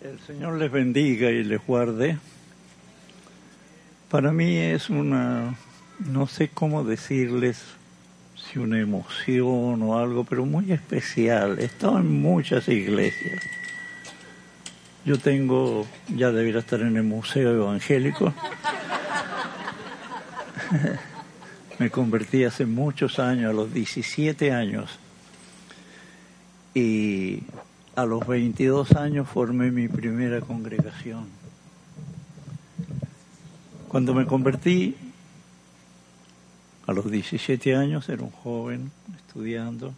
El Señor les bendiga y les guarde. Para mí es una, no sé cómo decirles, si una emoción o algo, pero muy especial. He estado en muchas iglesias. Yo tengo, ya debería estar en el Museo Evangélico. Me convertí hace muchos años, a los 17 años. Y a los 22 años formé mi primera congregación. Cuando me convertí, a los 17 años, era un joven estudiando.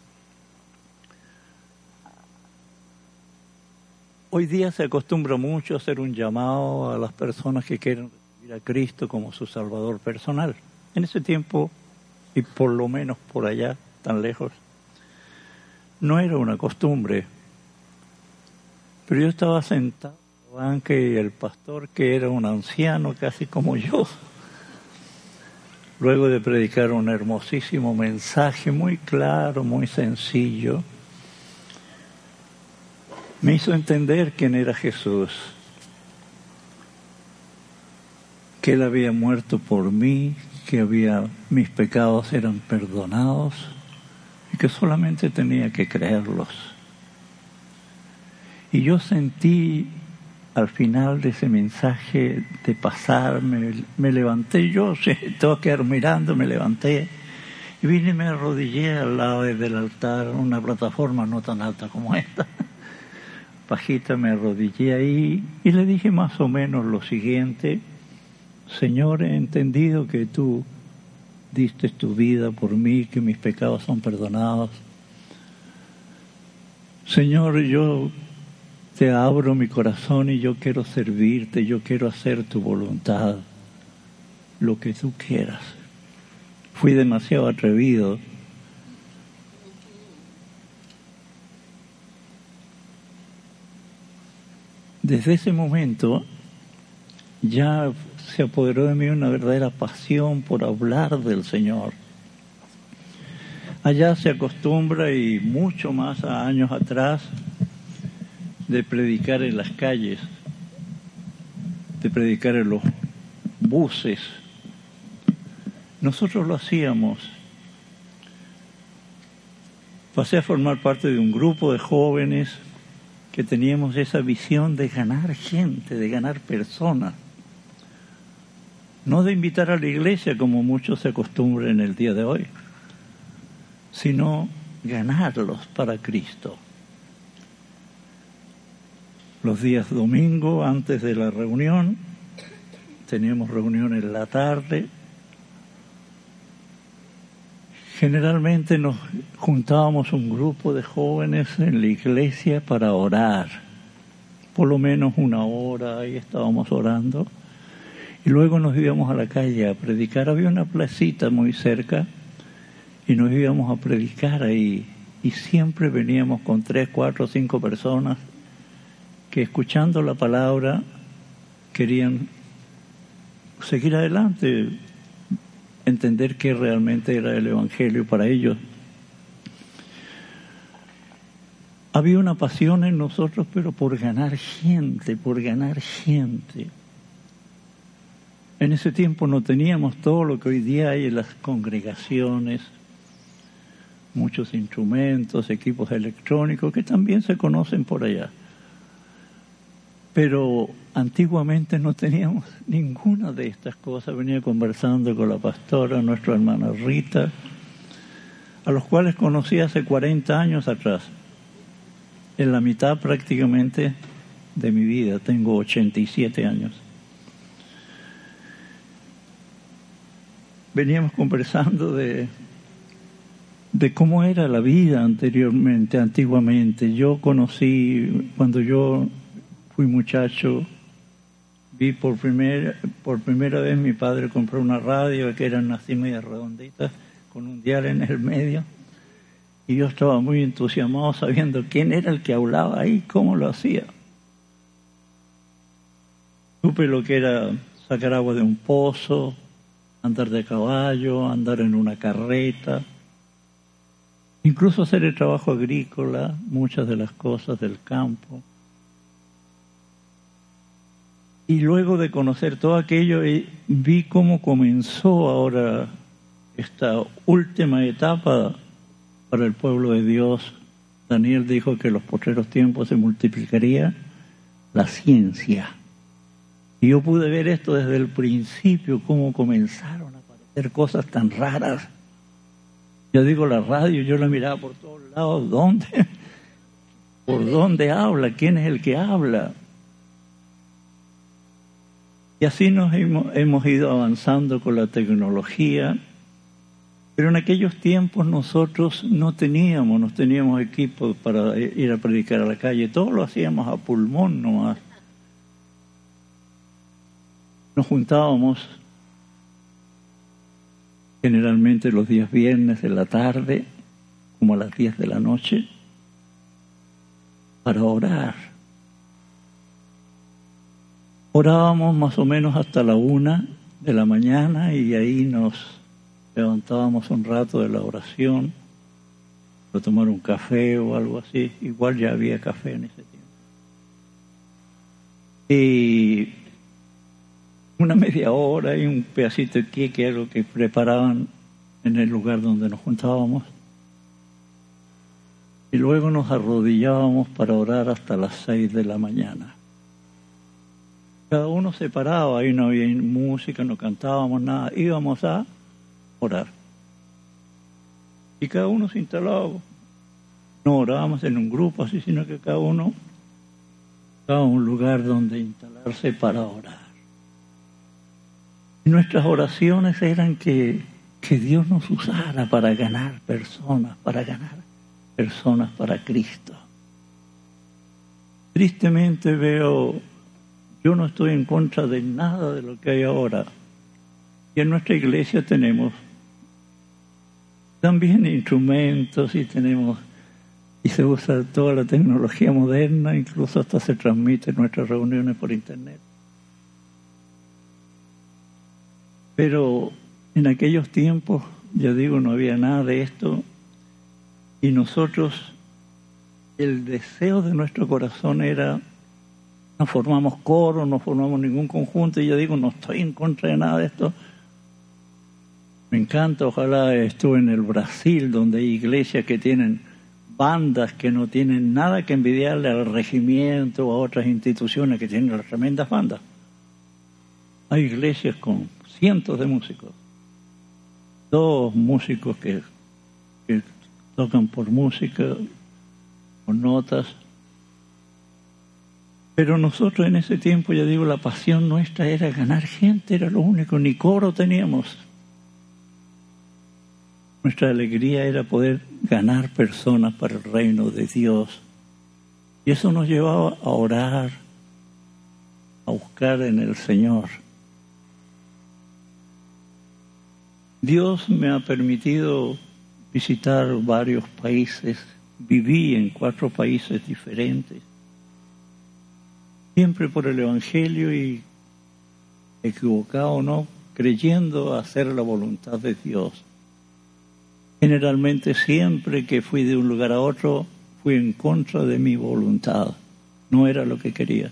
Hoy día se acostumbra mucho a hacer un llamado a las personas que quieren recibir a Cristo como su Salvador personal. En ese tiempo, y por lo menos por allá, tan lejos, no era una costumbre pero yo estaba sentado en y el pastor, que era un anciano casi como yo, luego de predicar un hermosísimo mensaje muy claro, muy sencillo, me hizo entender quién era Jesús, que Él había muerto por mí, que había, mis pecados eran perdonados y que solamente tenía que creerlos. Y yo sentí al final de ese mensaje de pasar, me, levanté yo, tengo que ir mirando, me levanté y vine y me arrodillé al lado del altar, una plataforma no tan alta como esta. Pajita, me arrodillé ahí y le dije más o menos lo siguiente, Señor, he entendido que tú diste tu vida por mí, que mis pecados son perdonados. Señor, yo te abro mi corazón y yo quiero servirte, yo quiero hacer tu voluntad, lo que tú quieras. Fui demasiado atrevido. Desde ese momento ya se apoderó de mí una verdadera pasión por hablar del Señor. Allá se acostumbra y mucho más a años atrás de predicar en las calles, de predicar en los buses. Nosotros lo hacíamos. Pasé a formar parte de un grupo de jóvenes que teníamos esa visión de ganar gente, de ganar personas. No de invitar a la iglesia como muchos se acostumbran en el día de hoy, sino ganarlos para Cristo los días domingo antes de la reunión. Teníamos reuniones en la tarde. Generalmente nos juntábamos un grupo de jóvenes en la iglesia para orar. Por lo menos una hora ahí estábamos orando. Y luego nos íbamos a la calle a predicar. Había una placita muy cerca y nos íbamos a predicar ahí. Y siempre veníamos con tres, cuatro, cinco personas que escuchando la palabra querían seguir adelante, entender qué realmente era el Evangelio para ellos. Había una pasión en nosotros, pero por ganar gente, por ganar gente. En ese tiempo no teníamos todo lo que hoy día hay en las congregaciones, muchos instrumentos, equipos electrónicos que también se conocen por allá. Pero antiguamente no teníamos ninguna de estas cosas. Venía conversando con la pastora, nuestra hermana Rita, a los cuales conocí hace 40 años atrás, en la mitad prácticamente de mi vida. Tengo 87 años. Veníamos conversando de, de cómo era la vida anteriormente, antiguamente. Yo conocí, cuando yo fui muchacho, vi por primera, por primera vez mi padre compró una radio que eran así media redonditas, con un dial en el medio, y yo estaba muy entusiasmado sabiendo quién era el que hablaba ahí, cómo lo hacía. Supe lo que era sacar agua de un pozo, andar de caballo, andar en una carreta, incluso hacer el trabajo agrícola, muchas de las cosas del campo. Y luego de conocer todo aquello, eh, vi cómo comenzó ahora esta última etapa para el pueblo de Dios. Daniel dijo que en los postreros tiempos se multiplicaría la ciencia. Y yo pude ver esto desde el principio, cómo comenzaron a aparecer cosas tan raras. Yo digo la radio, yo la miraba por todos lados, ¿dónde? ¿Por dónde habla? ¿Quién es el que habla? Y así nos hemos, hemos ido avanzando con la tecnología, pero en aquellos tiempos nosotros no teníamos, no teníamos equipo para ir a predicar a la calle, todo lo hacíamos a pulmón nomás. Nos juntábamos generalmente los días viernes de la tarde, como a las 10 de la noche, para orar Orábamos más o menos hasta la una de la mañana y ahí nos levantábamos un rato de la oración, para tomar un café o algo así. Igual ya había café en ese tiempo. Y una media hora y un pedacito de queque, algo que preparaban en el lugar donde nos juntábamos. Y luego nos arrodillábamos para orar hasta las seis de la mañana cada uno separado, ahí no había música, no cantábamos nada, íbamos a orar. Y cada uno se instalaba, no orábamos en un grupo así, sino que cada uno estaba un lugar donde instalarse para orar. Y nuestras oraciones eran que, que Dios nos usara para ganar personas, para ganar personas para Cristo. Tristemente veo yo no estoy en contra de nada de lo que hay ahora. Y en nuestra iglesia tenemos también instrumentos y tenemos y se usa toda la tecnología moderna, incluso hasta se transmiten nuestras reuniones por internet. Pero en aquellos tiempos, ya digo, no había nada de esto y nosotros, el deseo de nuestro corazón era no formamos coro, no formamos ningún conjunto y yo digo, no estoy en contra de nada de esto. Me encanta, ojalá estuve en el Brasil, donde hay iglesias que tienen bandas que no tienen nada que envidiarle al regimiento o a otras instituciones que tienen tremendas bandas. Hay iglesias con cientos de músicos, dos músicos que, que tocan por música, con notas, pero nosotros en ese tiempo, ya digo, la pasión nuestra era ganar gente, era lo único, ni coro teníamos. Nuestra alegría era poder ganar personas para el reino de Dios. Y eso nos llevaba a orar, a buscar en el Señor. Dios me ha permitido visitar varios países, viví en cuatro países diferentes siempre por el Evangelio y equivocado o no, creyendo hacer la voluntad de Dios. Generalmente siempre que fui de un lugar a otro, fui en contra de mi voluntad. No era lo que quería.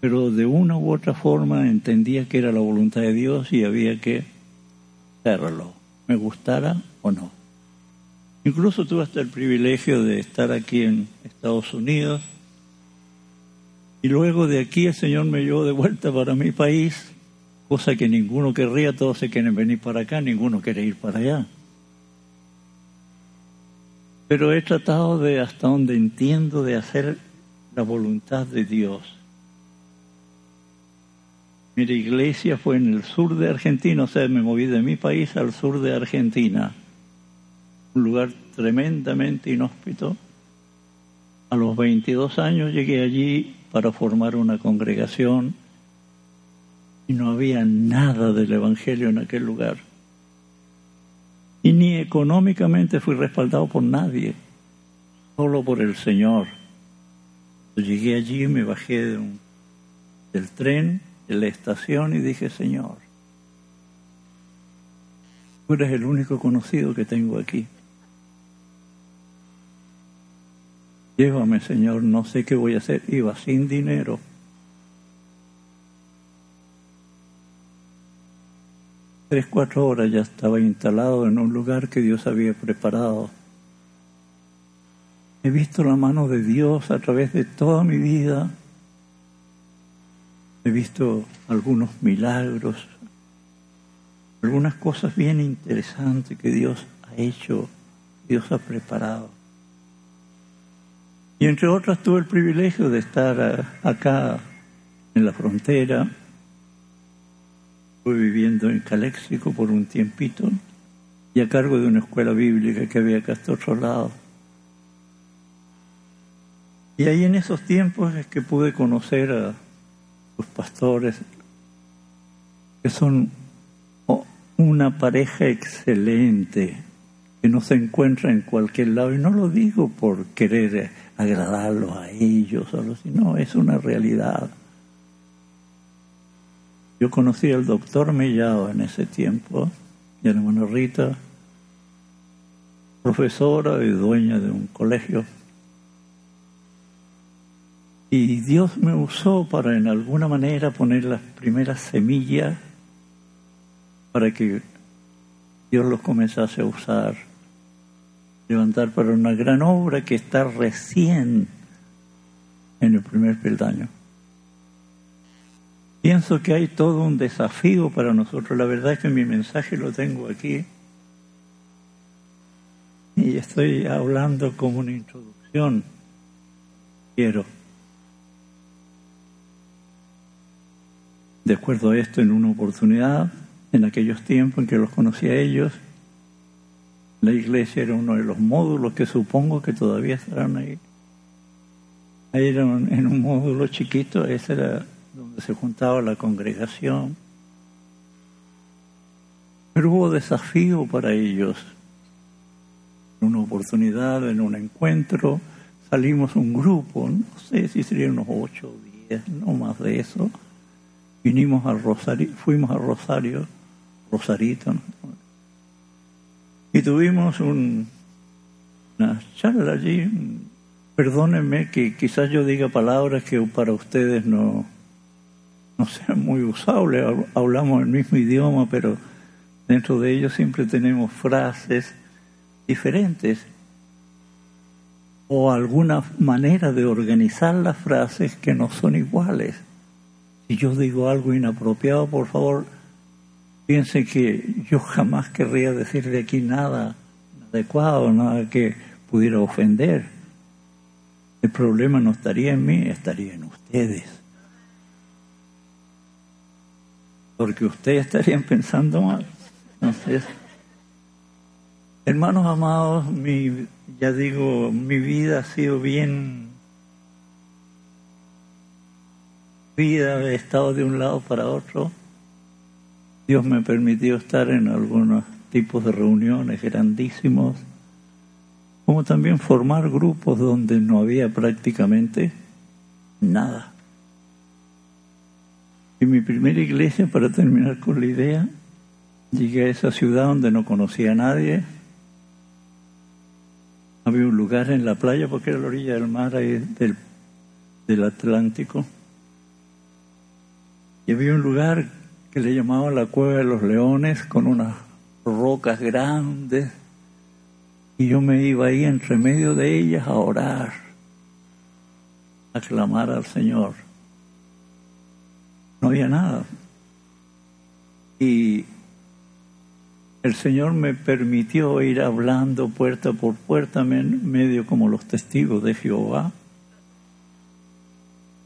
Pero de una u otra forma entendía que era la voluntad de Dios y había que hacerlo, me gustara o no. Incluso tuve hasta el privilegio de estar aquí en Estados Unidos y luego de aquí el Señor me llevó de vuelta para mi país, cosa que ninguno querría, todos se quieren venir para acá, ninguno quiere ir para allá. Pero he tratado de, hasta donde entiendo, de hacer la voluntad de Dios. Mi iglesia fue en el sur de Argentina, o sea, me moví de mi país al sur de Argentina, un lugar tremendamente inhóspito. A los 22 años llegué allí para formar una congregación y no había nada del Evangelio en aquel lugar. Y ni económicamente fui respaldado por nadie, solo por el Señor. Llegué allí, me bajé del tren, de la estación y dije, Señor, tú eres el único conocido que tengo aquí. Llévame, Señor, no sé qué voy a hacer. Iba sin dinero. Tres, cuatro horas ya estaba instalado en un lugar que Dios había preparado. He visto la mano de Dios a través de toda mi vida. He visto algunos milagros, algunas cosas bien interesantes que Dios ha hecho, Dios ha preparado. Y entre otras tuve el privilegio de estar acá en la frontera, Fui viviendo en Caléxico por un tiempito y a cargo de una escuela bíblica que había acá hasta otro lado. Y ahí en esos tiempos es que pude conocer a los pastores, que son una pareja excelente, que no se encuentra en cualquier lado. Y no lo digo por querer agradarlos a ellos, sino es una realidad. Yo conocí al doctor Mellado en ese tiempo, la hermana Rita, profesora y dueña de un colegio. Y Dios me usó para en alguna manera poner las primeras semillas para que Dios los comenzase a usar, levantar para una gran obra que está recién en el primer peldaño. Pienso que hay todo un desafío para nosotros. La verdad es que mi mensaje lo tengo aquí. Y estoy hablando como una introducción. Quiero. De acuerdo a esto, en una oportunidad, en aquellos tiempos en que los conocí a ellos, la iglesia era uno de los módulos que supongo que todavía estarán ahí. Ahí era en un módulo chiquito, ese era donde se juntaba la congregación. Pero hubo desafío para ellos. Una oportunidad, en un encuentro, salimos un grupo, no sé si serían unos ocho o diez, no más de eso. Vinimos al Rosario, fuimos a Rosario, Rosarito, y tuvimos un, una charla allí. Perdónenme que quizás yo diga palabras que para ustedes no, no sean muy usables, hablamos el mismo idioma, pero dentro de ellos siempre tenemos frases diferentes o alguna manera de organizar las frases que no son iguales. Si yo digo algo inapropiado, por favor, piensen que yo jamás querría decir de aquí nada adecuado, nada que pudiera ofender. El problema no estaría en mí, estaría en ustedes. porque ustedes estarían pensando mal. Entonces, hermanos amados, mi, ya digo, mi vida ha sido bien vida, he estado de un lado para otro. Dios me permitió estar en algunos tipos de reuniones grandísimos, como también formar grupos donde no había prácticamente nada. En mi primera iglesia, para terminar con la idea, llegué a esa ciudad donde no conocía a nadie. Había un lugar en la playa porque era la orilla del mar ahí del, del Atlántico. Y había un lugar que le llamaban la Cueva de los Leones con unas rocas grandes. Y yo me iba ahí entre medio de ellas a orar, a clamar al Señor no había nada. Y el Señor me permitió ir hablando puerta por puerta, medio como los testigos de Jehová.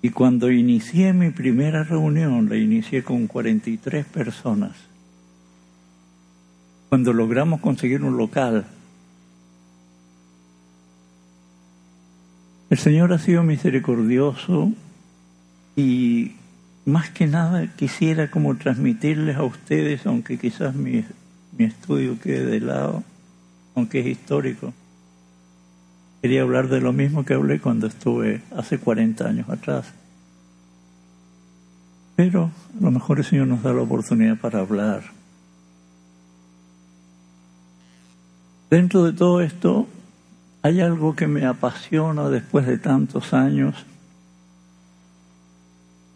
Y cuando inicié mi primera reunión, la inicié con 43 personas. Cuando logramos conseguir un local, el Señor ha sido misericordioso y más que nada quisiera como transmitirles a ustedes, aunque quizás mi, mi estudio quede de lado, aunque es histórico. Quería hablar de lo mismo que hablé cuando estuve hace 40 años atrás. Pero a lo mejor el Señor nos da la oportunidad para hablar. Dentro de todo esto hay algo que me apasiona después de tantos años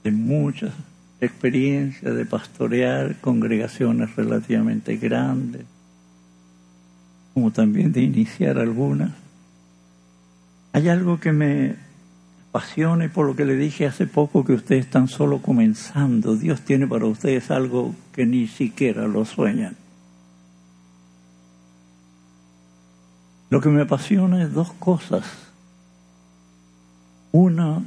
de muchas experiencia de pastorear congregaciones relativamente grandes, como también de iniciar algunas. Hay algo que me apasiona y por lo que le dije hace poco que ustedes están solo comenzando. Dios tiene para ustedes algo que ni siquiera lo sueñan. Lo que me apasiona es dos cosas. Una,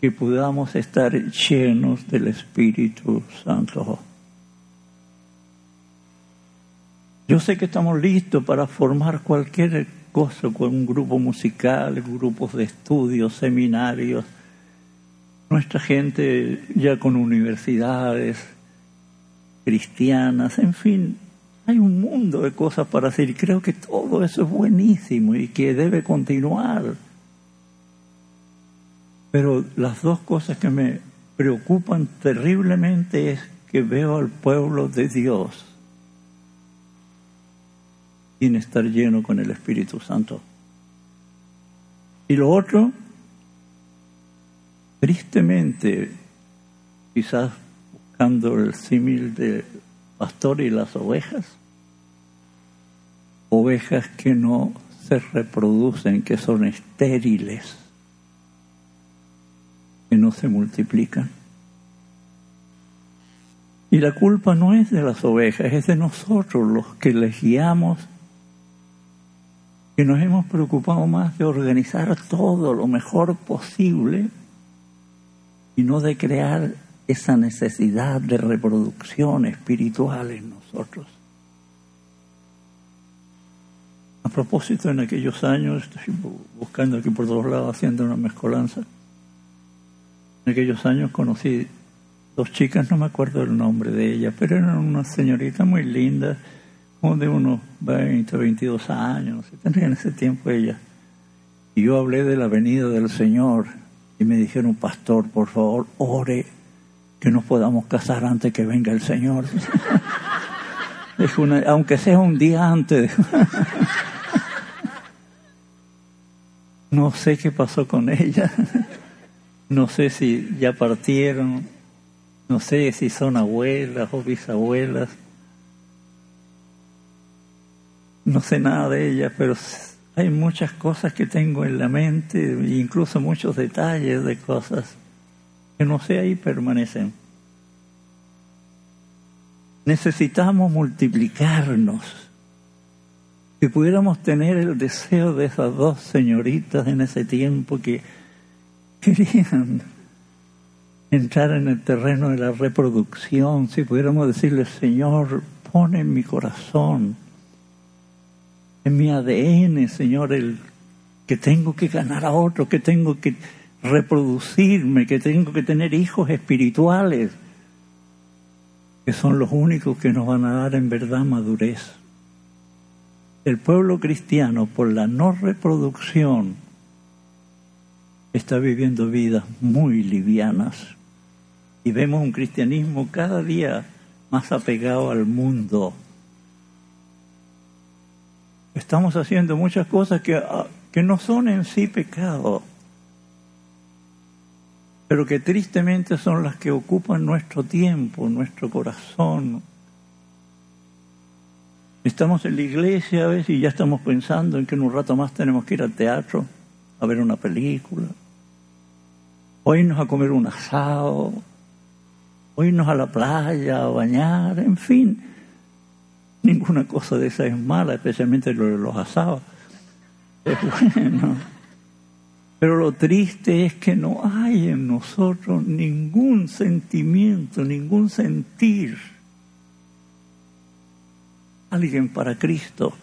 que podamos estar llenos del Espíritu Santo. Yo sé que estamos listos para formar cualquier cosa con un grupo musical, grupos de estudios, seminarios, nuestra gente ya con universidades cristianas, en fin, hay un mundo de cosas para hacer y creo que todo eso es buenísimo y que debe continuar. Pero las dos cosas que me preocupan terriblemente es que veo al pueblo de Dios sin estar lleno con el Espíritu Santo. Y lo otro, tristemente, quizás buscando el símil de pastor y las ovejas, ovejas que no se reproducen, que son estériles que no se multiplican. Y la culpa no es de las ovejas, es de nosotros los que les guiamos, que nos hemos preocupado más de organizar todo lo mejor posible y no de crear esa necesidad de reproducción espiritual en nosotros. A propósito, en aquellos años, estoy buscando aquí por todos lados, haciendo una mezcolanza, en aquellos años conocí dos chicas, no me acuerdo el nombre de ellas, pero eran unas señoritas muy lindas, de unos 20, 22 años, tendrían en ese tiempo ellas. Y yo hablé de la venida del Señor y me dijeron, pastor, por favor, ore que nos podamos casar antes que venga el Señor. aunque sea un día antes. no sé qué pasó con ella. No sé si ya partieron, no sé si son abuelas o bisabuelas. No sé nada de ellas, pero hay muchas cosas que tengo en la mente, incluso muchos detalles de cosas que no sé, ahí permanecen. Necesitamos multiplicarnos. Si pudiéramos tener el deseo de esas dos señoritas en ese tiempo que querían entrar en el terreno de la reproducción, si pudiéramos decirle, Señor, pone en mi corazón, en mi ADN, Señor, el que tengo que ganar a otro, que tengo que reproducirme, que tengo que tener hijos espirituales, que son los únicos que nos van a dar en verdad madurez. El pueblo cristiano, por la no reproducción, está viviendo vidas muy livianas y vemos un cristianismo cada día más apegado al mundo. Estamos haciendo muchas cosas que, ah, que no son en sí pecado, pero que tristemente son las que ocupan nuestro tiempo, nuestro corazón. Estamos en la iglesia a veces y ya estamos pensando en que en un rato más tenemos que ir al teatro a ver una película o irnos a comer un asado, o irnos a la playa a bañar, en fin. Ninguna cosa de esa es mala, especialmente lo de los asados. Es bueno. Pero lo triste es que no hay en nosotros ningún sentimiento, ningún sentir. Alguien para Cristo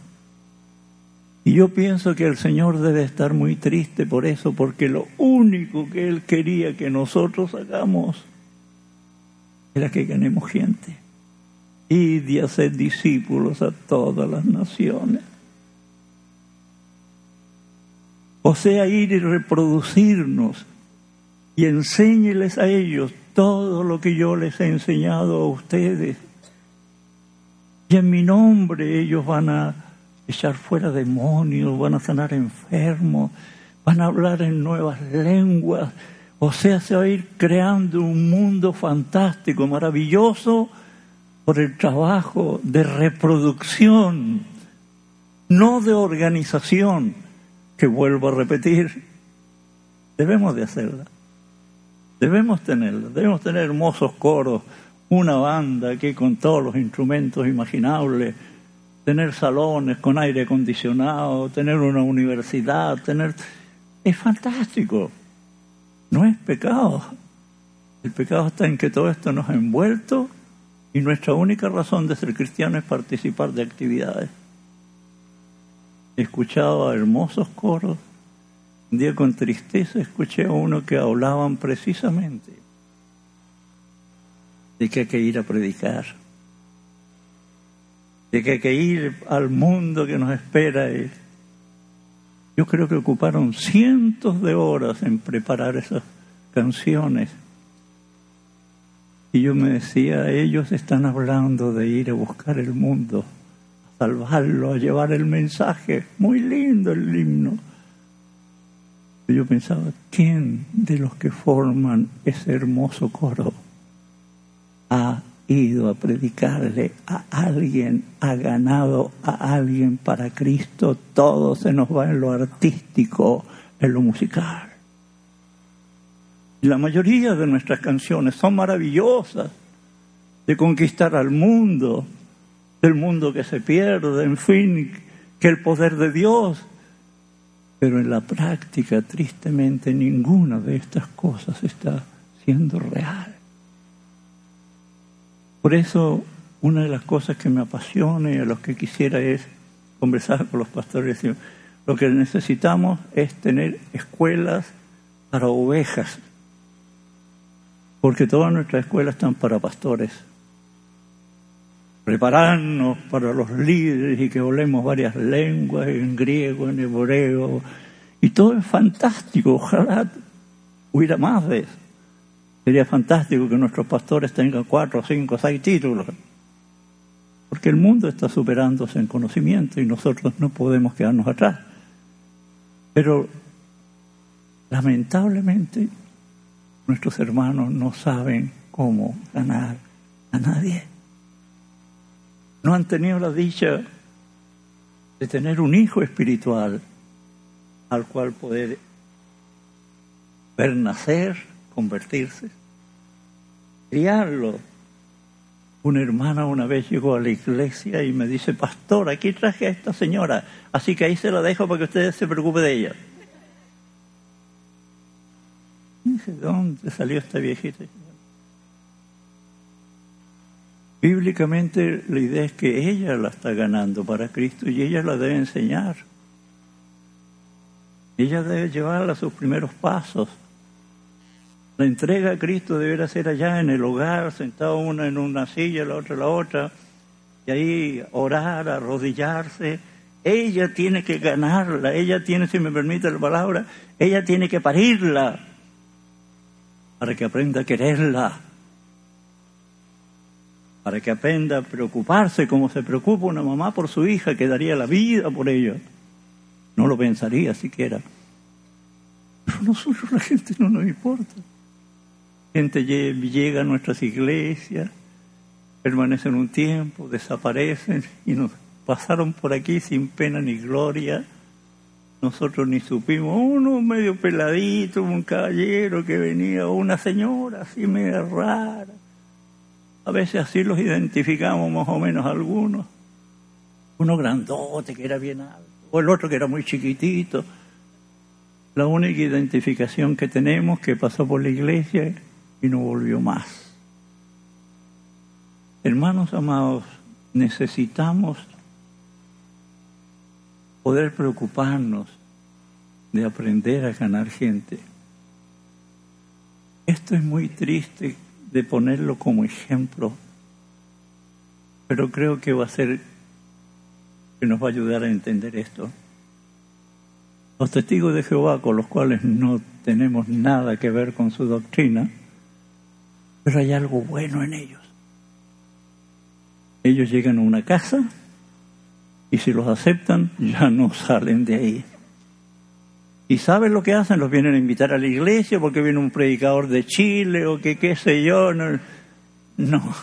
y yo pienso que el Señor debe estar muy triste por eso, porque lo único que Él quería que nosotros hagamos era que ganemos gente. Y de hacer discípulos a todas las naciones. O sea, ir y reproducirnos y enséñeles a ellos todo lo que yo les he enseñado a ustedes. Y en mi nombre ellos van a echar fuera demonios, van a sanar enfermos, van a hablar en nuevas lenguas. O sea, se va a ir creando un mundo fantástico, maravilloso, por el trabajo de reproducción, no de organización, que vuelvo a repetir, debemos de hacerla. Debemos tenerla, debemos tener hermosos coros, una banda aquí con todos los instrumentos imaginables, tener salones con aire acondicionado, tener una universidad, tener... Es fantástico. No es pecado. El pecado está en que todo esto nos ha envuelto y nuestra única razón de ser cristiano es participar de actividades. He escuchado a hermosos coros. Un día con tristeza escuché a uno que hablaban precisamente de que hay que ir a predicar, de que hay que ir al mundo que nos espera. Yo creo que ocuparon cientos de horas en preparar esas canciones. Y yo me decía, ellos están hablando de ir a buscar el mundo, a salvarlo, a llevar el mensaje. Muy lindo el himno. Y yo pensaba, ¿quién de los que forman ese hermoso coro ha ido a predicarle a alguien, ha ganado a alguien para Cristo, todo se nos va en lo artístico, en lo musical. La mayoría de nuestras canciones son maravillosas, de conquistar al mundo, del mundo que se pierde, en fin, que el poder de Dios. Pero en la práctica, tristemente, ninguna de estas cosas está siendo real. Por eso, una de las cosas que me apasiona y a los que quisiera es conversar con los pastores. Lo que necesitamos es tener escuelas para ovejas, porque todas nuestras escuelas están para pastores. Prepararnos para los líderes y que hablemos varias lenguas, en griego, en hebreo, y todo es fantástico. Ojalá hubiera más de. Sería fantástico que nuestros pastores tengan cuatro, cinco, seis títulos. Porque el mundo está superándose en conocimiento y nosotros no podemos quedarnos atrás. Pero lamentablemente nuestros hermanos no saben cómo ganar a nadie. No han tenido la dicha de tener un hijo espiritual al cual poder ver nacer, convertirse criarlo. Una hermana una vez llegó a la iglesia y me dice, pastor, aquí traje a esta señora, así que ahí se la dejo para que usted se preocupe de ella. Dice, ¿dónde salió esta viejita? Bíblicamente la idea es que ella la está ganando para Cristo y ella la debe enseñar. Ella debe llevarla a sus primeros pasos. La entrega a Cristo deberá ser allá en el hogar, sentado una en una silla, la otra en la otra, y ahí orar, arrodillarse. Ella tiene que ganarla, ella tiene, si me permite la palabra, ella tiene que parirla para que aprenda a quererla, para que aprenda a preocuparse como se preocupa una mamá por su hija que daría la vida por ella. No lo pensaría siquiera. Pero nosotros la gente no nos importa. Gente llega a nuestras iglesias, permanecen un tiempo, desaparecen y nos pasaron por aquí sin pena ni gloria. Nosotros ni supimos, uno medio peladito, un caballero que venía, una señora así media rara. A veces así los identificamos más o menos algunos. Uno grandote que era bien alto, o el otro que era muy chiquitito. La única identificación que tenemos que pasó por la iglesia y no volvió más. Hermanos amados, necesitamos poder preocuparnos de aprender a ganar gente. Esto es muy triste de ponerlo como ejemplo, pero creo que va a ser que nos va a ayudar a entender esto. Los testigos de Jehová, con los cuales no tenemos nada que ver con su doctrina, pero hay algo bueno en ellos. Ellos llegan a una casa y si los aceptan ya no salen de ahí. ¿Y saben lo que hacen? Los vienen a invitar a la iglesia porque viene un predicador de Chile o que qué sé yo. No.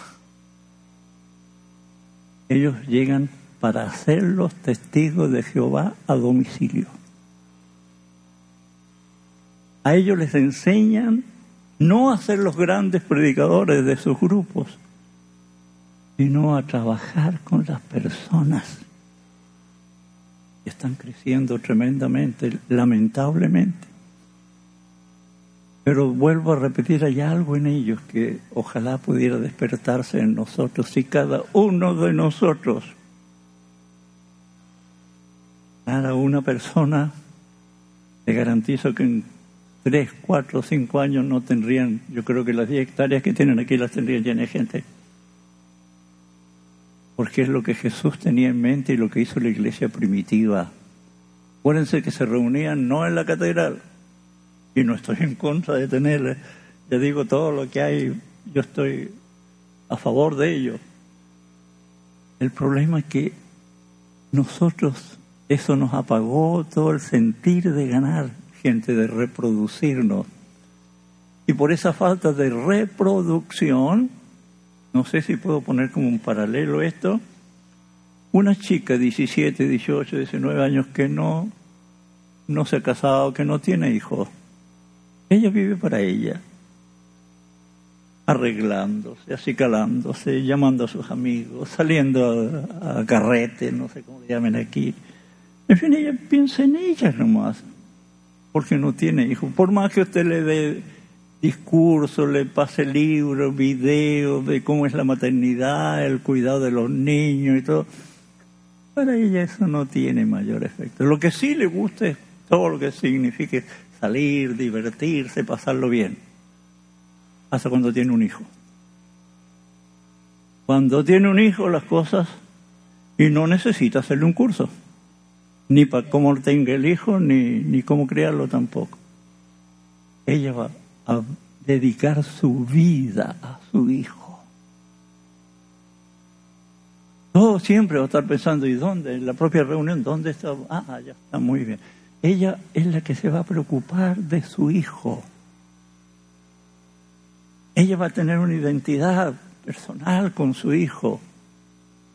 Ellos llegan para ser los testigos de Jehová a domicilio. A ellos les enseñan no a ser los grandes predicadores de sus grupos, sino a trabajar con las personas están creciendo tremendamente, lamentablemente. Pero vuelvo a repetir, hay algo en ellos que ojalá pudiera despertarse en nosotros, si cada uno de nosotros, cada una persona, le garantizo que en tres, cuatro, cinco años no tendrían, yo creo que las 10 hectáreas que tienen aquí las tendrían llenas de gente. Porque es lo que Jesús tenía en mente y lo que hizo la iglesia primitiva. Acuérdense que se reunían no en la catedral, y no estoy en contra de tener, ya digo, todo lo que hay, yo estoy a favor de ello. El problema es que nosotros, eso nos apagó todo el sentir de ganar de reproducirnos. Y por esa falta de reproducción, no sé si puedo poner como un paralelo esto, una chica 17, 18, 19 años que no, no se ha casado, que no tiene hijos, ella vive para ella, arreglándose, acicalándose, llamando a sus amigos, saliendo a, carrete, no sé cómo le llamen aquí. En fin, ella piensa en ella nomás porque no tiene hijos. Por más que usted le dé discurso, le pase libros, videos de cómo es la maternidad, el cuidado de los niños y todo, para ella eso no tiene mayor efecto. Lo que sí le gusta es todo lo que signifique salir, divertirse, pasarlo bien. Hasta cuando tiene un hijo. Cuando tiene un hijo las cosas y no necesita hacerle un curso ni para cómo tenga el hijo, ni, ni cómo criarlo tampoco. Ella va a dedicar su vida a su hijo. Todo siempre va a estar pensando, ¿y dónde? En la propia reunión, ¿dónde está? Ah, ya está muy bien. Ella es la que se va a preocupar de su hijo. Ella va a tener una identidad personal con su hijo.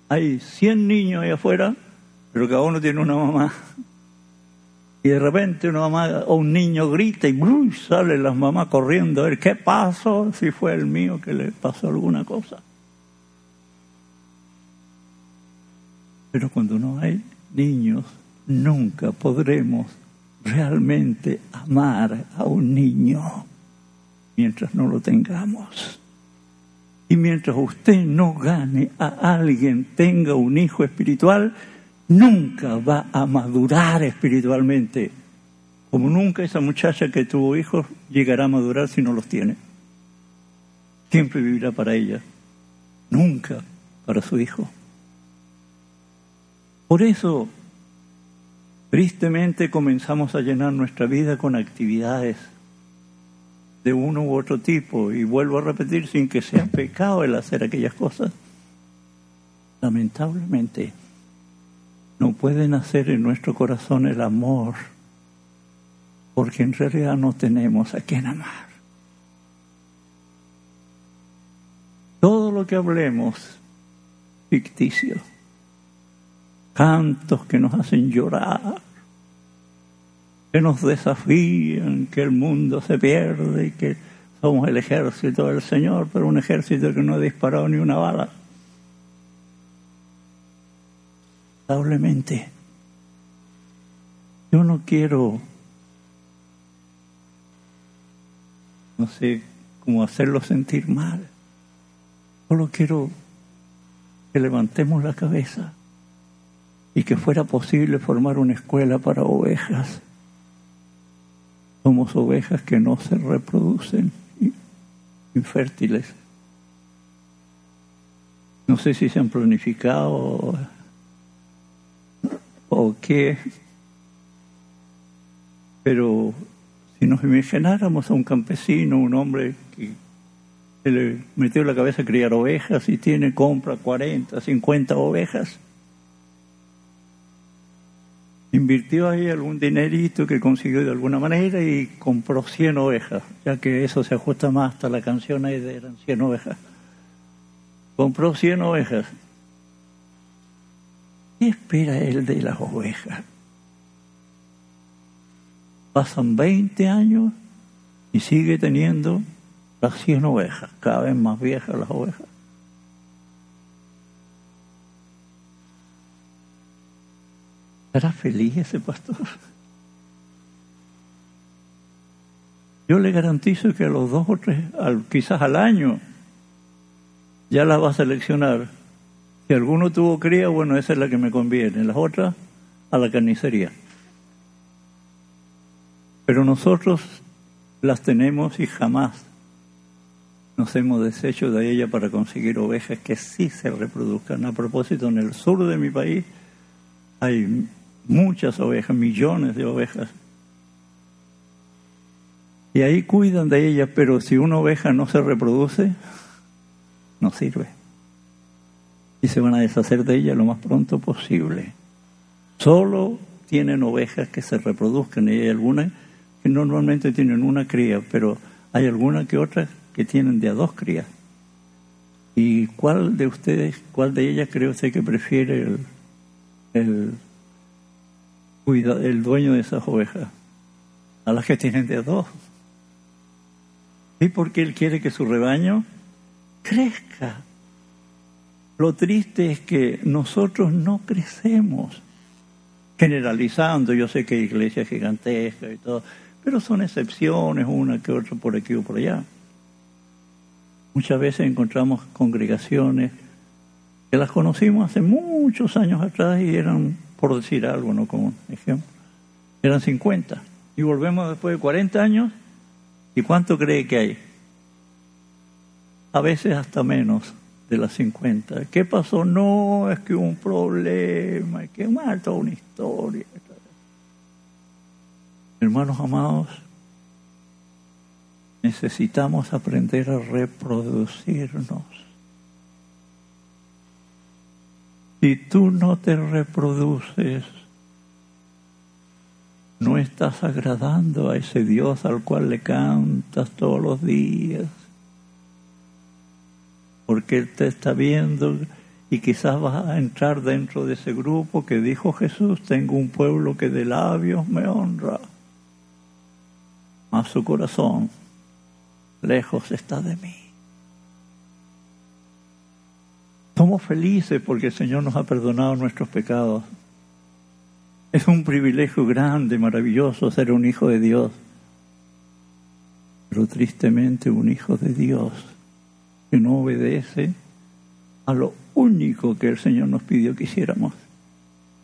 Hay 100 niños ahí afuera pero cada uno tiene una mamá. Y de repente una mamá o un niño grita y sale las mamás corriendo a ver qué pasó, si fue el mío que le pasó alguna cosa. Pero cuando no hay niños, nunca podremos realmente amar a un niño mientras no lo tengamos. Y mientras usted no gane a alguien, tenga un hijo espiritual, nunca va a madurar espiritualmente. Como nunca esa muchacha que tuvo hijos llegará a madurar si no los tiene. Siempre vivirá para ella, nunca para su hijo. Por eso, tristemente comenzamos a llenar nuestra vida con actividades de uno u otro tipo, y vuelvo a repetir, sin que sea pecado el hacer aquellas cosas. Lamentablemente, no puede nacer en nuestro corazón el amor, porque en realidad no tenemos a quien amar. Todo lo que hablemos, ficticio, cantos que nos hacen llorar, que nos desafían, que el mundo se pierde y que somos el ejército del Señor, pero un ejército que no ha disparado ni una bala. Yo no quiero, no sé, cómo hacerlo sentir mal. Solo quiero que levantemos la cabeza y que fuera posible formar una escuela para ovejas. Somos ovejas que no se reproducen, infértiles. No sé si se han planificado o qué. Pero si nos imagináramos a un campesino, un hombre que se le metió en la cabeza a criar ovejas y tiene, compra 40, 50 ovejas, invirtió ahí algún dinerito que consiguió de alguna manera y compró 100 ovejas, ya que eso se ajusta más hasta la canción ahí de eran 100 ovejas. Compró 100 ovejas. ¿Qué espera él de las ovejas? Pasan 20 años y sigue teniendo las 100 ovejas, cada vez más viejas las ovejas. ¿Estará feliz ese pastor? Yo le garantizo que a los dos o tres, quizás al año, ya la va a seleccionar. Si alguno tuvo cría, bueno, esa es la que me conviene. Las otras, a la carnicería. Pero nosotros las tenemos y jamás nos hemos deshecho de ella para conseguir ovejas que sí se reproduzcan. A propósito, en el sur de mi país hay muchas ovejas, millones de ovejas. Y ahí cuidan de ellas, pero si una oveja no se reproduce, no sirve. Y se van a deshacer de ella lo más pronto posible. Solo tienen ovejas que se reproduzcan y hay algunas que normalmente tienen una cría, pero hay algunas que otras que tienen de a dos crías. ¿Y cuál de ustedes, cuál de ellas cree usted que prefiere el, el el dueño de esas ovejas, a las que tienen de dos. ¿Y porque él quiere que su rebaño crezca? Lo triste es que nosotros no crecemos. Generalizando, yo sé que hay iglesias gigantescas y todo, pero son excepciones, una que otra por aquí o por allá. Muchas veces encontramos congregaciones que las conocimos hace muchos años atrás y eran por decir algo, ¿no? Como ejemplo. Eran 50. Y volvemos después de 40 años, ¿y cuánto cree que hay? A veces hasta menos de las 50. ¿Qué pasó? No, es que un problema, es que más toda una historia. Hermanos amados, necesitamos aprender a reproducirnos. Si tú no te reproduces, no estás agradando a ese Dios al cual le cantas todos los días. Porque Él te está viendo y quizás vas a entrar dentro de ese grupo que dijo Jesús, tengo un pueblo que de labios me honra, mas su corazón lejos está de mí. Somos felices porque el Señor nos ha perdonado nuestros pecados. Es un privilegio grande, maravilloso ser un hijo de Dios. Pero tristemente un hijo de Dios que no obedece a lo único que el Señor nos pidió que hiciéramos.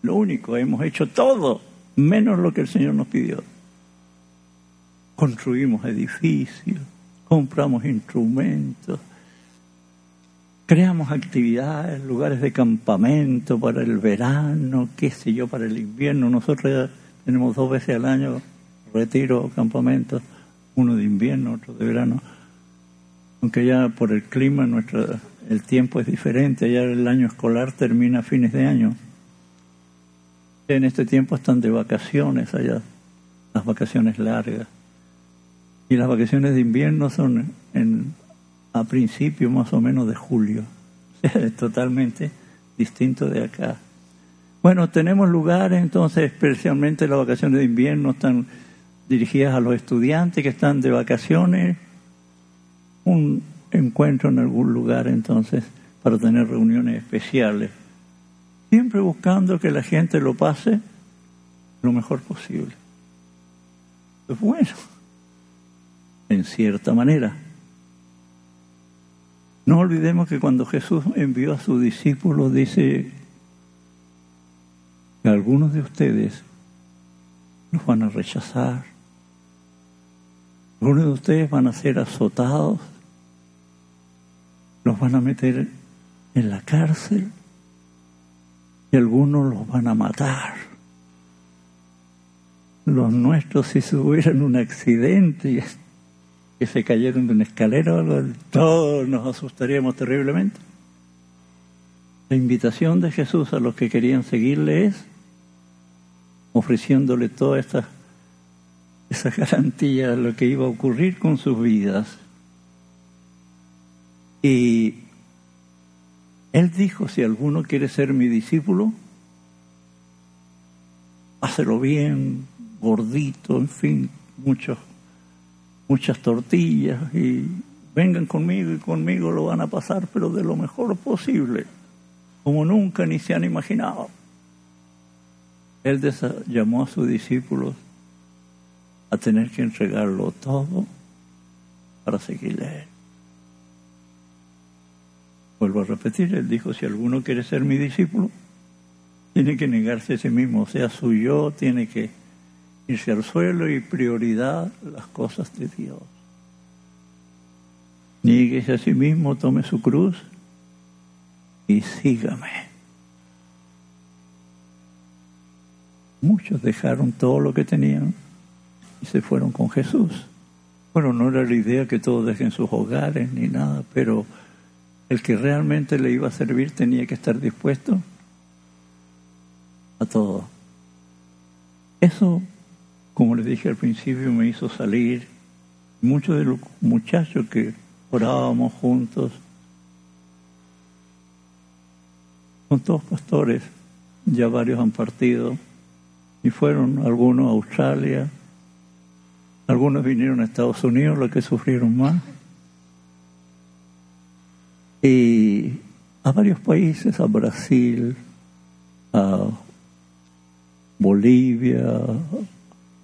Lo único, hemos hecho todo menos lo que el Señor nos pidió. Construimos edificios, compramos instrumentos, Creamos actividades, lugares de campamento para el verano, qué sé yo, para el invierno. Nosotros tenemos dos veces al año retiro o campamentos, uno de invierno, otro de verano. Aunque ya por el clima nuestro, el tiempo es diferente, ya el año escolar termina a fines de año. En este tiempo están de vacaciones allá, las vacaciones largas. Y las vacaciones de invierno son en a principios más o menos de julio. Es totalmente distinto de acá. Bueno, tenemos lugares entonces, especialmente las vacaciones de invierno, están dirigidas a los estudiantes que están de vacaciones. Un encuentro en algún lugar entonces para tener reuniones especiales. Siempre buscando que la gente lo pase lo mejor posible. Pues bueno, en cierta manera. No olvidemos que cuando Jesús envió a sus discípulos dice que algunos de ustedes los van a rechazar, algunos de ustedes van a ser azotados, los van a meter en la cárcel y algunos los van a matar. Los nuestros si tuvieran un accidente que se cayeron de una escalera, todos nos asustaríamos terriblemente. La invitación de Jesús a los que querían seguirle es, ofreciéndole toda esta esa garantía de lo que iba a ocurrir con sus vidas. Y él dijo, si alguno quiere ser mi discípulo, hácelo bien, gordito, en fin, muchas tortillas y vengan conmigo y conmigo lo van a pasar, pero de lo mejor posible, como nunca ni se han imaginado. Él llamó a sus discípulos a tener que entregarlo todo para seguirle él. Vuelvo a repetir, él dijo, si alguno quiere ser mi discípulo, tiene que negarse a sí mismo, o sea, su yo tiene que irse al suelo y prioridad las cosas de Dios. Nieguese a sí mismo, tome su cruz y sígame. Muchos dejaron todo lo que tenían y se fueron con Jesús. Bueno, no era la idea que todos dejen sus hogares ni nada, pero el que realmente le iba a servir tenía que estar dispuesto a todo. Eso, como les dije al principio, me hizo salir. Muchos de los muchachos que orábamos juntos, son todos pastores, ya varios han partido, y fueron algunos a Australia, algunos vinieron a Estados Unidos, los que sufrieron más. Y a varios países, a Brasil, a Bolivia,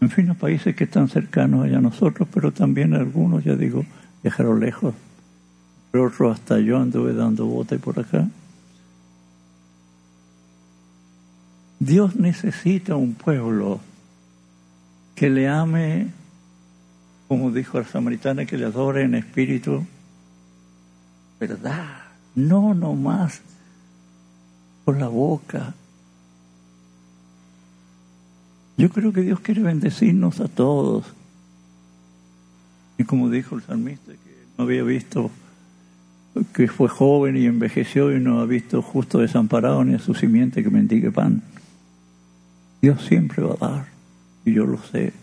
en fin, a países que están cercanos allá a nosotros, pero también algunos, ya digo, viajaron lejos. Pero otros hasta yo anduve dando bote por acá. Dios necesita un pueblo que le ame como dijo la samaritana, que le adore en espíritu, verdad, no nomás por la boca. Yo creo que Dios quiere bendecirnos a todos. Y como dijo el salmista, que no había visto, que fue joven y envejeció y no ha visto justo desamparado ni a su simiente que mendigue pan. Dios siempre va a dar, y yo lo sé.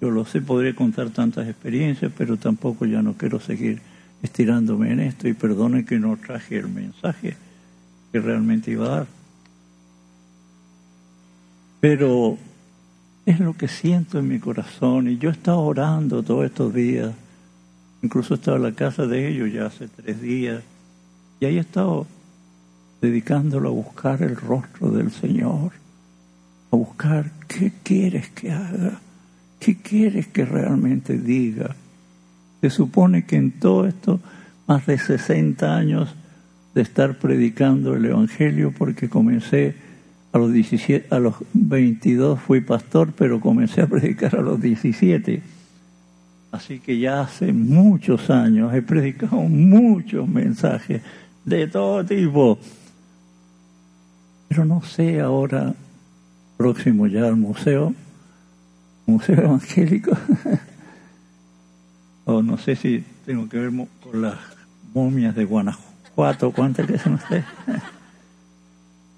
Yo lo sé, podría contar tantas experiencias, pero tampoco ya no quiero seguir estirándome en esto y perdone que no traje el mensaje que realmente iba a dar. Pero es lo que siento en mi corazón y yo he estado orando todos estos días, incluso he estado en la casa de ellos ya hace tres días y ahí he estado dedicándolo a buscar el rostro del Señor, a buscar qué quieres que haga ¿Qué quieres que realmente diga? Se supone que en todo esto, más de 60 años de estar predicando el Evangelio, porque comencé a los, 17, a los 22 fui pastor, pero comencé a predicar a los 17. Así que ya hace muchos años he predicado muchos mensajes de todo tipo. Pero no sé ahora, próximo ya al museo, museo evangélico, o no sé si tengo que ver con las momias de Guanajuato, ¿cuántas que son ustedes?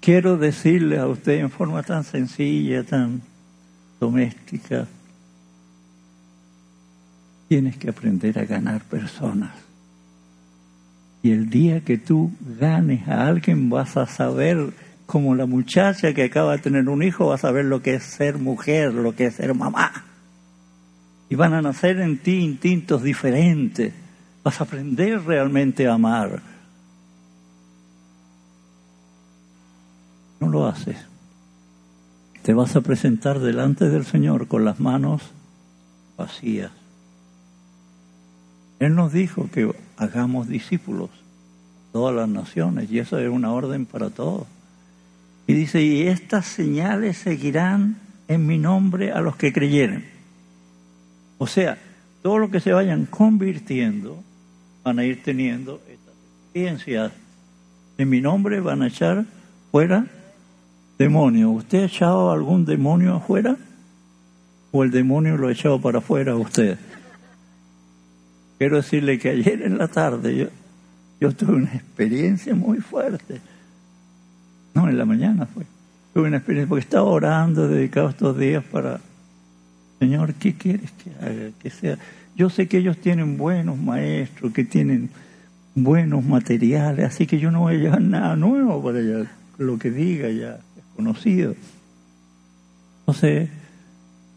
Quiero decirle a usted en forma tan sencilla, tan doméstica, tienes que aprender a ganar personas. Y el día que tú ganes a alguien vas a saber como la muchacha que acaba de tener un hijo va a saber lo que es ser mujer, lo que es ser mamá. Y van a nacer en ti instintos diferentes. Vas a aprender realmente a amar. No lo haces. Te vas a presentar delante del Señor con las manos vacías. Él nos dijo que hagamos discípulos, todas las naciones, y eso es una orden para todos. Y dice, y estas señales seguirán en mi nombre a los que creyeren. O sea, todos los que se vayan convirtiendo van a ir teniendo estas experiencias. En mi nombre van a echar fuera demonios. ¿Usted ha echado algún demonio afuera? ¿O el demonio lo ha echado para afuera a usted? Quiero decirle que ayer en la tarde yo, yo tuve una experiencia muy fuerte no, en la mañana fue. Tuve una experiencia porque estaba orando, dedicado estos días para, Señor, ¿qué quieres que haga? Que sea. Yo sé que ellos tienen buenos maestros, que tienen buenos materiales, así que yo no voy a llevar nada nuevo para allá. Lo que diga ya es conocido. Entonces,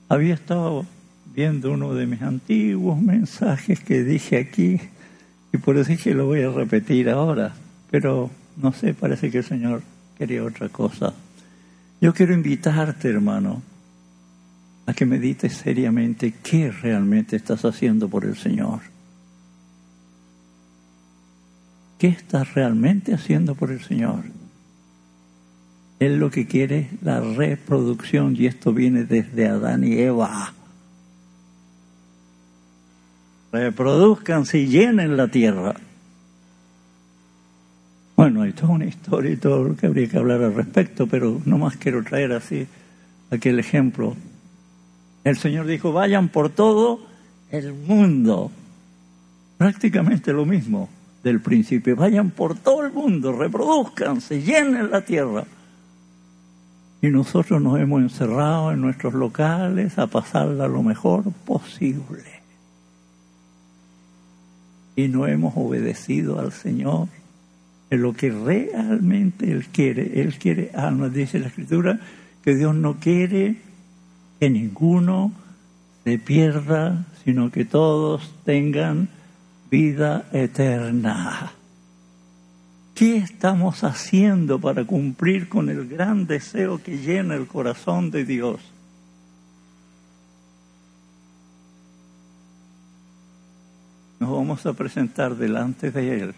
había estado viendo uno de mis antiguos mensajes que dije aquí y por eso dije lo voy a repetir ahora, pero no sé, parece que el Señor quería otra cosa. Yo quiero invitarte, hermano, a que medites seriamente qué realmente estás haciendo por el Señor. ¿Qué estás realmente haciendo por el Señor? Él lo que quiere es la reproducción y esto viene desde Adán y Eva. Reproduzcanse y llenen la tierra. Bueno, esto es una historia y todo lo que habría que hablar al respecto, pero no más quiero traer así aquel ejemplo. El Señor dijo, vayan por todo el mundo. Prácticamente lo mismo del principio. Vayan por todo el mundo, reproduzcanse, llenen la tierra. Y nosotros nos hemos encerrado en nuestros locales a pasarla lo mejor posible. Y no hemos obedecido al Señor en lo que realmente Él quiere. Él quiere almas, dice la Escritura, que Dios no quiere que ninguno se pierda, sino que todos tengan vida eterna. ¿Qué estamos haciendo para cumplir con el gran deseo que llena el corazón de Dios? Nos vamos a presentar delante de Él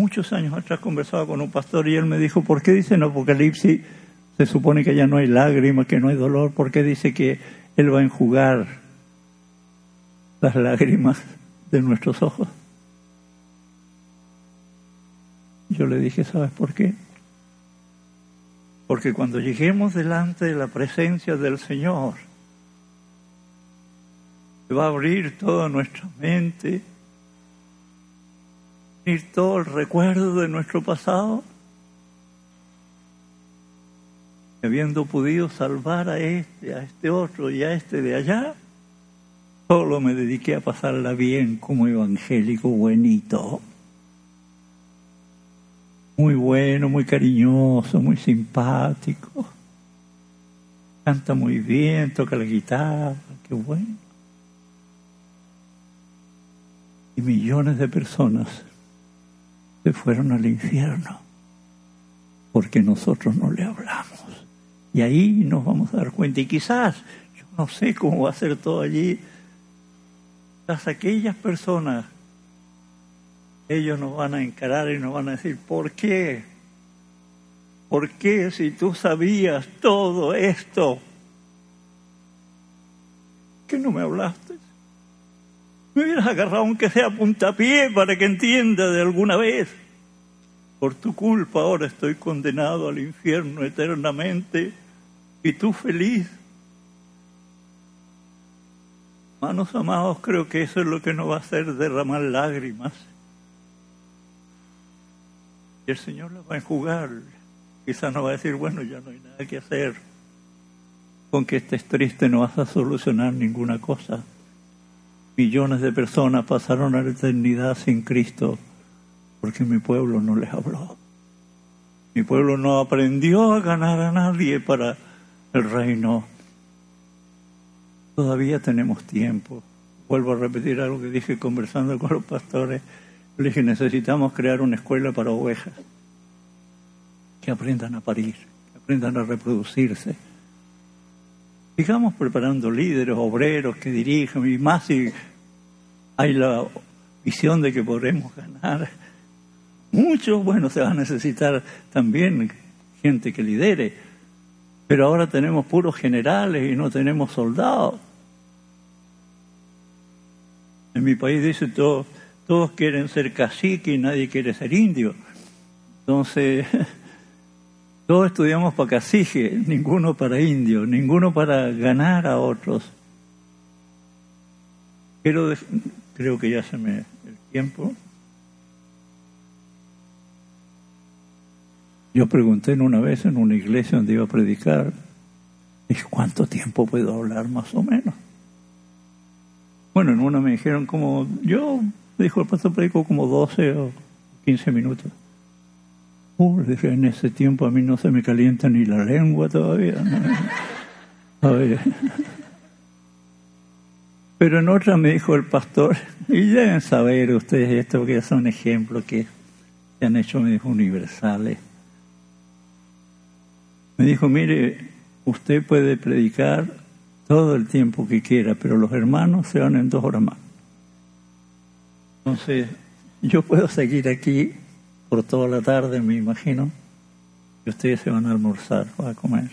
muchos años atrás conversaba con un pastor y él me dijo, ¿por qué dice en Apocalipsis se supone que ya no hay lágrimas, que no hay dolor? ¿Por qué dice que Él va a enjugar las lágrimas de nuestros ojos? Yo le dije, ¿sabes por qué? Porque cuando lleguemos delante de la presencia del Señor, va a abrir toda nuestra mente, todo el recuerdo de nuestro pasado, habiendo podido salvar a este, a este otro y a este de allá, solo me dediqué a pasarla bien como evangélico buenito. Muy bueno, muy cariñoso, muy simpático. Canta muy bien, toca la guitarra, qué bueno. Y millones de personas se fueron al infierno porque nosotros no le hablamos. Y ahí nos vamos a dar cuenta. Y quizás, yo no sé cómo va a ser todo allí, las aquellas personas, ellos nos van a encarar y nos van a decir, ¿por qué? ¿Por qué si tú sabías todo esto? ¿Qué no me hablaste? Me hubieras agarrado aunque sea puntapié para que entienda de alguna vez. Por tu culpa ahora estoy condenado al infierno eternamente y tú feliz. Manos amados, creo que eso es lo que nos va a hacer derramar lágrimas. Y el Señor las va a enjugar. Quizás nos va a decir, bueno, ya no hay nada que hacer. Con que estés triste no vas a solucionar ninguna cosa. Millones de personas pasaron a la eternidad sin Cristo porque mi pueblo no les habló. Mi pueblo no aprendió a ganar a nadie para el reino. Todavía tenemos tiempo. Vuelvo a repetir algo que dije conversando con los pastores. Le dije, necesitamos crear una escuela para ovejas que aprendan a parir, que aprendan a reproducirse. Sigamos preparando líderes, obreros que dirijan y más si hay la visión de que podremos ganar. Muchos, bueno, se va a necesitar también gente que lidere, pero ahora tenemos puros generales y no tenemos soldados. En mi país dice todos, todos quieren ser cacique y nadie quiere ser indio. Entonces, todos estudiamos para cacique, ninguno para indio, ninguno para ganar a otros. Quiero Creo que ya se me el tiempo. Yo pregunté en una vez en una iglesia donde iba a predicar, dije, ¿cuánto tiempo puedo hablar más o menos? Bueno, en una me dijeron como, yo, dijo el pastor, predico como 12 o 15 minutos. Uh, dije, en ese tiempo a mí no se me calienta ni la lengua todavía. A ver. Pero en otra me dijo el pastor, y deben saber ustedes esto, porque son ejemplos que se han hecho universales. Me dijo, mire, usted puede predicar todo el tiempo que quiera, pero los hermanos se van en dos horas más. Entonces, yo puedo seguir aquí por toda la tarde, me imagino, y ustedes se van a almorzar o a comer.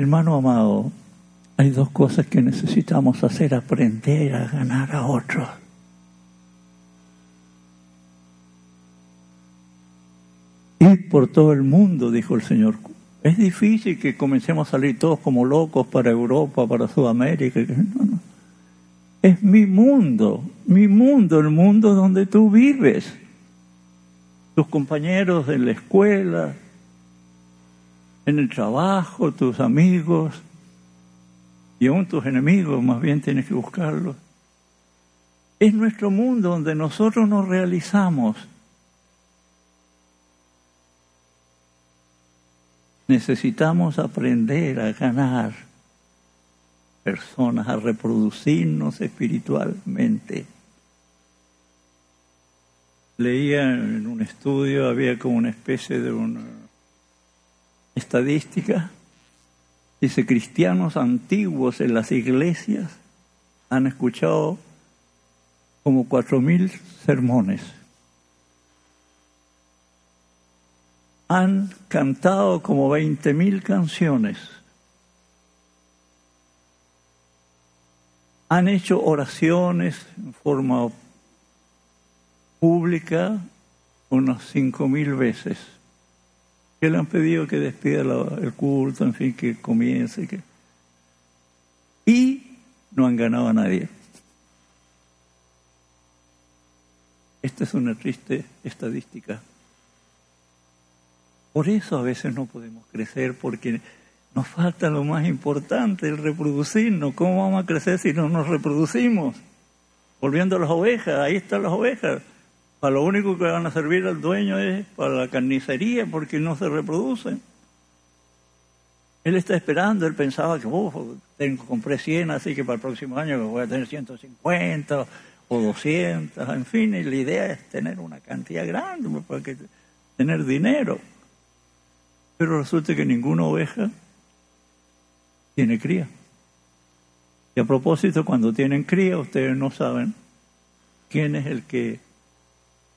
Hermano amado, hay dos cosas que necesitamos hacer, aprender a ganar a otros. Ir por todo el mundo, dijo el Señor. Es difícil que comencemos a salir todos como locos para Europa, para Sudamérica. Es mi mundo, mi mundo, el mundo donde tú vives. Tus compañeros de la escuela, en el trabajo, tus amigos, y aún tus enemigos, más bien tienes que buscarlos. Es nuestro mundo donde nosotros nos realizamos. Necesitamos aprender a ganar personas, a reproducirnos espiritualmente. Leía en un estudio, había como una especie de una estadística Dice, cristianos antiguos en las iglesias han escuchado como cuatro mil sermones. Han cantado como veinte mil canciones. Han hecho oraciones en forma pública unas cinco mil veces que le han pedido que despida el culto, en fin, que comience. Que... Y no han ganado a nadie. Esta es una triste estadística. Por eso a veces no podemos crecer, porque nos falta lo más importante, el reproducirnos. ¿Cómo vamos a crecer si no nos reproducimos? Volviendo a las ovejas, ahí están las ovejas para lo único que van a servir al dueño es para la carnicería porque no se reproducen. Él está esperando, él pensaba que oh, compré 100, así que para el próximo año voy a tener 150 o 200, en fin, y la idea es tener una cantidad grande pues, para que, tener dinero. Pero resulta que ninguna oveja tiene cría. Y a propósito, cuando tienen cría, ustedes no saben quién es el que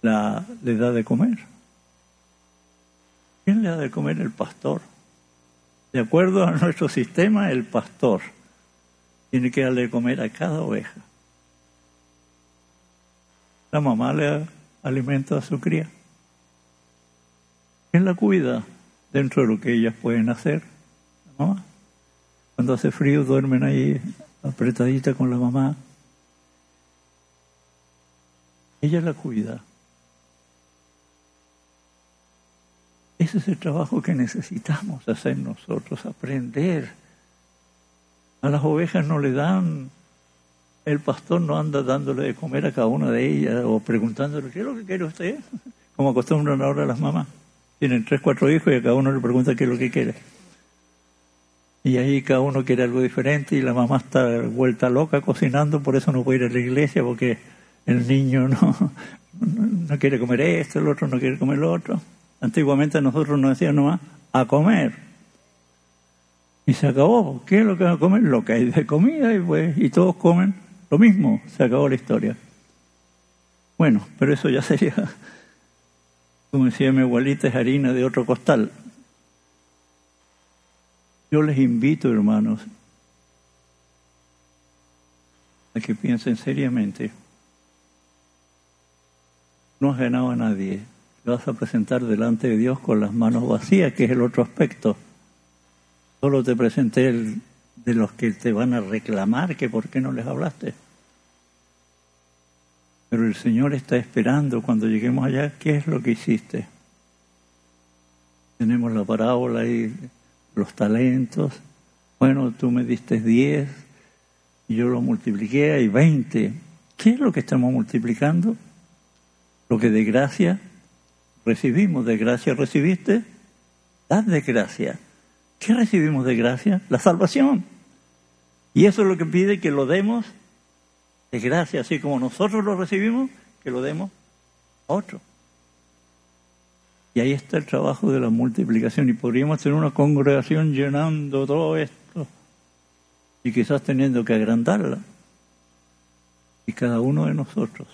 la, le da de comer. ¿Quién le da de comer? El pastor. De acuerdo a nuestro sistema, el pastor tiene que darle de comer a cada oveja. La mamá le alimenta a su cría. ¿Quién la cuida dentro de lo que ellas pueden hacer? Mamá. Cuando hace frío duermen ahí apretadita con la mamá. Ella la cuida. Ese es el trabajo que necesitamos hacer nosotros, aprender. A las ovejas no le dan, el pastor no anda dándole de comer a cada una de ellas o preguntándole, ¿qué es lo que quiere usted? Como acostumbran ahora las mamás. Tienen tres, cuatro hijos y a cada uno le pregunta qué es lo que quiere. Y ahí cada uno quiere algo diferente y la mamá está vuelta loca cocinando, por eso no puede ir a la iglesia porque el niño no, no quiere comer esto, el otro no quiere comer lo otro. Antiguamente nosotros nos decían nomás a comer. Y se acabó. ¿Qué es lo que van a comer? Lo que hay de comida y, pues, y todos comen lo mismo. Se acabó la historia. Bueno, pero eso ya sería, como decía mi abuelita, es harina de otro costal. Yo les invito, hermanos, a que piensen seriamente. No has ganado a nadie vas a presentar delante de Dios con las manos vacías, que es el otro aspecto. Solo te presenté el, de los que te van a reclamar que por qué no les hablaste. Pero el Señor está esperando cuando lleguemos allá, ¿qué es lo que hiciste? Tenemos la parábola ahí, los talentos. Bueno, tú me diste 10 y yo lo multipliqué y 20. ¿Qué es lo que estamos multiplicando? Lo que de gracia recibimos. De gracia recibiste, dad de gracia. ¿Qué recibimos de gracia? La salvación. Y eso es lo que pide que lo demos de gracia, así como nosotros lo recibimos, que lo demos a otro. Y ahí está el trabajo de la multiplicación. Y podríamos tener una congregación llenando todo esto y quizás teniendo que agrandarla. Y cada uno de nosotros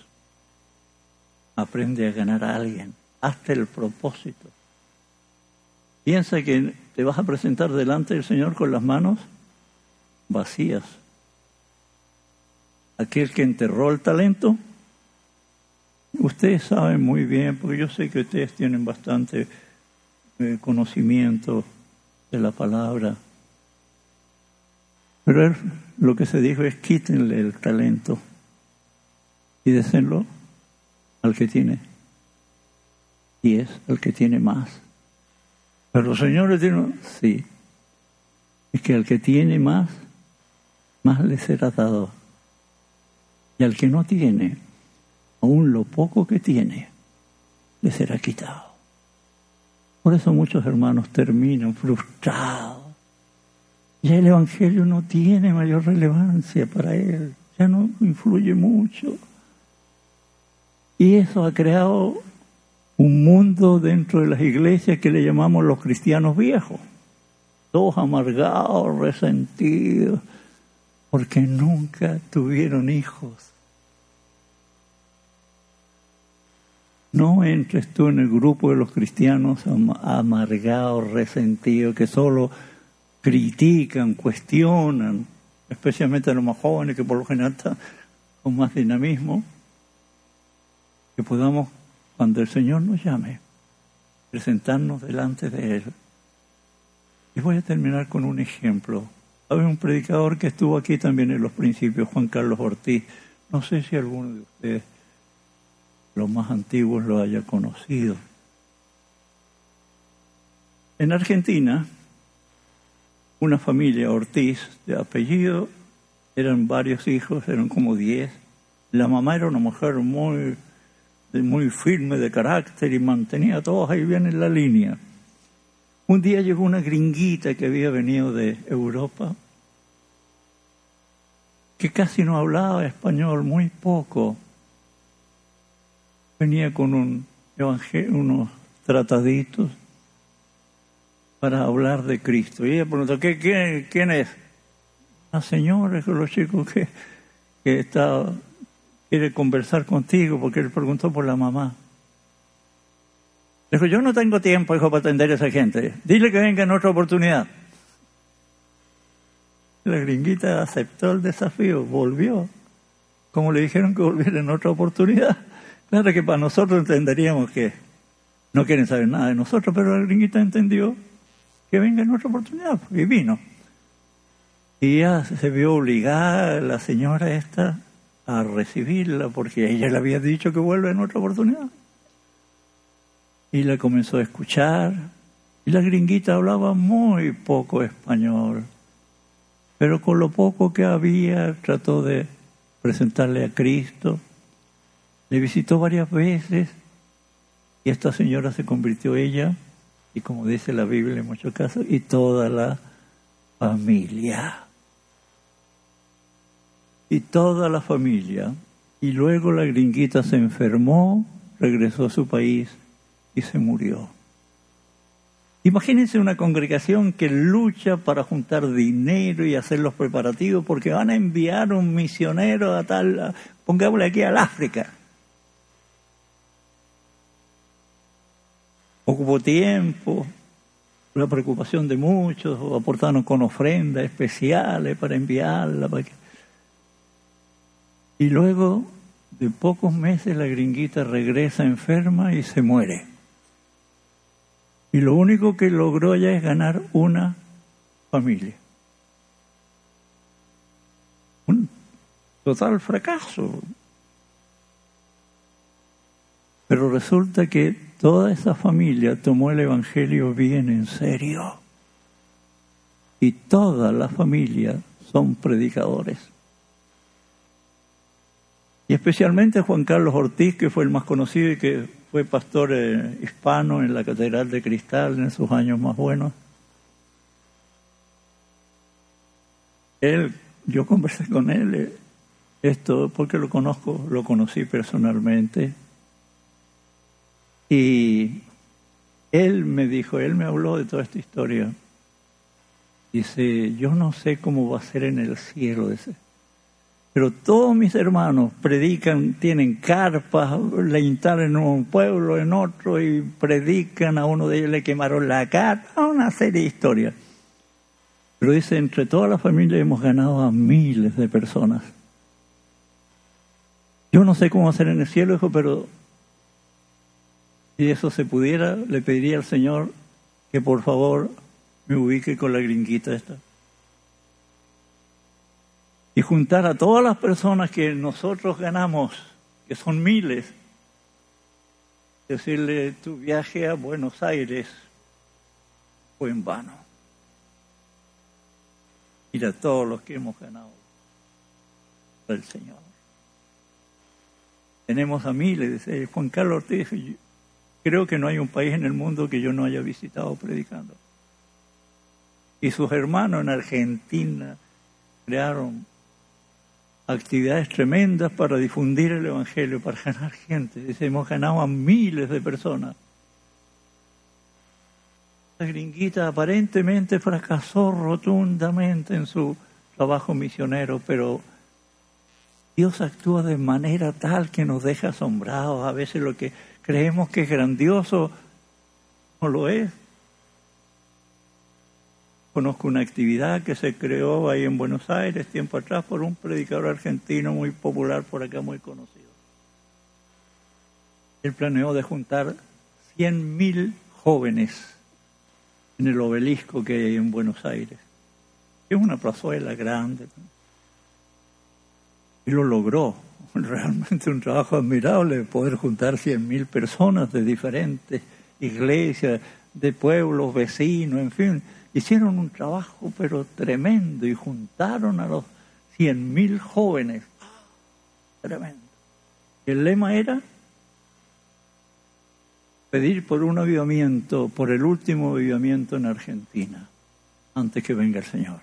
aprende a ganar a alguien hasta el propósito. Piensa que te vas a presentar delante del Señor con las manos vacías. Aquel que enterró el talento Ustedes saben muy bien, porque yo sé que ustedes tienen bastante eh, conocimiento de la palabra, pero lo que se dijo es quítenle el talento y désenlo al que tiene y es al que tiene más. Pero los señores dijeron, sí, es que al que tiene más, más le será dado. Y al que no tiene, aún lo poco que tiene le será quitado. Por eso muchos hermanos terminan frustrados. Ya el Evangelio no tiene mayor relevancia para él, ya no influye mucho. Y eso ha creado un mundo dentro de las iglesias que le llamamos los cristianos viejos, todos amargados, resentidos, porque nunca tuvieron hijos No entres tú en el grupo de los cristianos amargados, resentidos, que solo critican, cuestionan, especialmente a los más jóvenes que por lo general están con más dinamismo, que podamos, cuando el Señor nos llame, presentarnos delante de Él. Y voy a terminar con un ejemplo. Hay un predicador que estuvo aquí también en los principios, Juan Carlos Ortiz. No sé si alguno de ustedes los más antiguos lo haya conocido. En Argentina, una familia Ortiz de apellido, eran varios hijos, eran como diez. La mamá era una mujer muy, muy firme de carácter y mantenía a todos ahí bien en la línea. Un día llegó una gringuita que había venido de Europa, que casi no hablaba español, muy poco venía con un unos trataditos para hablar de Cristo. Y ella preguntó, ¿qué, quién es? La señora, los chicos que, que está, quiere conversar contigo porque él preguntó por la mamá. Dijo, yo no tengo tiempo, hijo, para atender a esa gente. Dile que venga en otra oportunidad. La gringuita aceptó el desafío, volvió. Como le dijeron que volviera en otra oportunidad. Claro que para nosotros entenderíamos que no quieren saber nada de nosotros, pero la gringuita entendió que venga en otra oportunidad, y vino. Y ya se vio obligada la señora esta a recibirla, porque ella le había dicho que vuelva en otra oportunidad. Y la comenzó a escuchar, y la gringuita hablaba muy poco español, pero con lo poco que había trató de presentarle a Cristo le visitó varias veces y esta señora se convirtió ella, y como dice la Biblia en muchos casos, y toda la familia. Y toda la familia. Y luego la gringuita se enfermó, regresó a su país y se murió. Imagínense una congregación que lucha para juntar dinero y hacer los preparativos porque van a enviar un misionero a tal, pongámosle aquí al África. ocupó tiempo, la preocupación de muchos, aportaron con ofrendas especiales para enviarla. Y luego, de pocos meses, la gringuita regresa enferma y se muere. Y lo único que logró ya es ganar una familia. Un total fracaso. Pero resulta que toda esa familia tomó el Evangelio bien en serio. Y toda la familia son predicadores. Y especialmente Juan Carlos Ortiz, que fue el más conocido y que fue pastor eh, hispano en la Catedral de Cristal en sus años más buenos. Él, yo conversé con él eh, esto porque lo conozco, lo conocí personalmente. Y él me dijo, él me habló de toda esta historia. Dice, yo no sé cómo va a ser en el cielo ese. Pero todos mis hermanos predican, tienen carpas, le instalan en un pueblo, en otro, y predican, a uno de ellos le quemaron la cara, una serie de historias. Pero dice, entre toda la familia hemos ganado a miles de personas. Yo no sé cómo ser en el cielo, hijo, pero si eso se pudiera, le pediría al Señor que por favor me ubique con la gringuita esta. Y juntar a todas las personas que nosotros ganamos, que son miles, decirle tu viaje a Buenos Aires fue en vano. Mira todos los que hemos ganado el Señor. Tenemos a miles, Juan Carlos Ortiz, creo que no hay un país en el mundo que yo no haya visitado predicando y sus hermanos en Argentina crearon actividades tremendas para difundir el Evangelio, para ganar gente. Hemos ganado a miles de personas. La gringuita aparentemente fracasó rotundamente en su trabajo misionero, pero Dios actúa de manera tal que nos deja asombrados. A veces lo que creemos que es grandioso no lo es. Conozco una actividad que se creó ahí en Buenos Aires tiempo atrás por un predicador argentino muy popular por acá, muy conocido. Él planeó de juntar 100.000 jóvenes en el obelisco que hay en Buenos Aires. Es una plazuela grande. Y lo logró. Realmente un trabajo admirable poder juntar 100.000 personas de diferentes iglesias, de pueblos, vecinos, en fin Hicieron un trabajo pero tremendo y juntaron a los cien mil jóvenes. Tremendo. El lema era pedir por un avivamiento, por el último avivamiento en Argentina, antes que venga el Señor.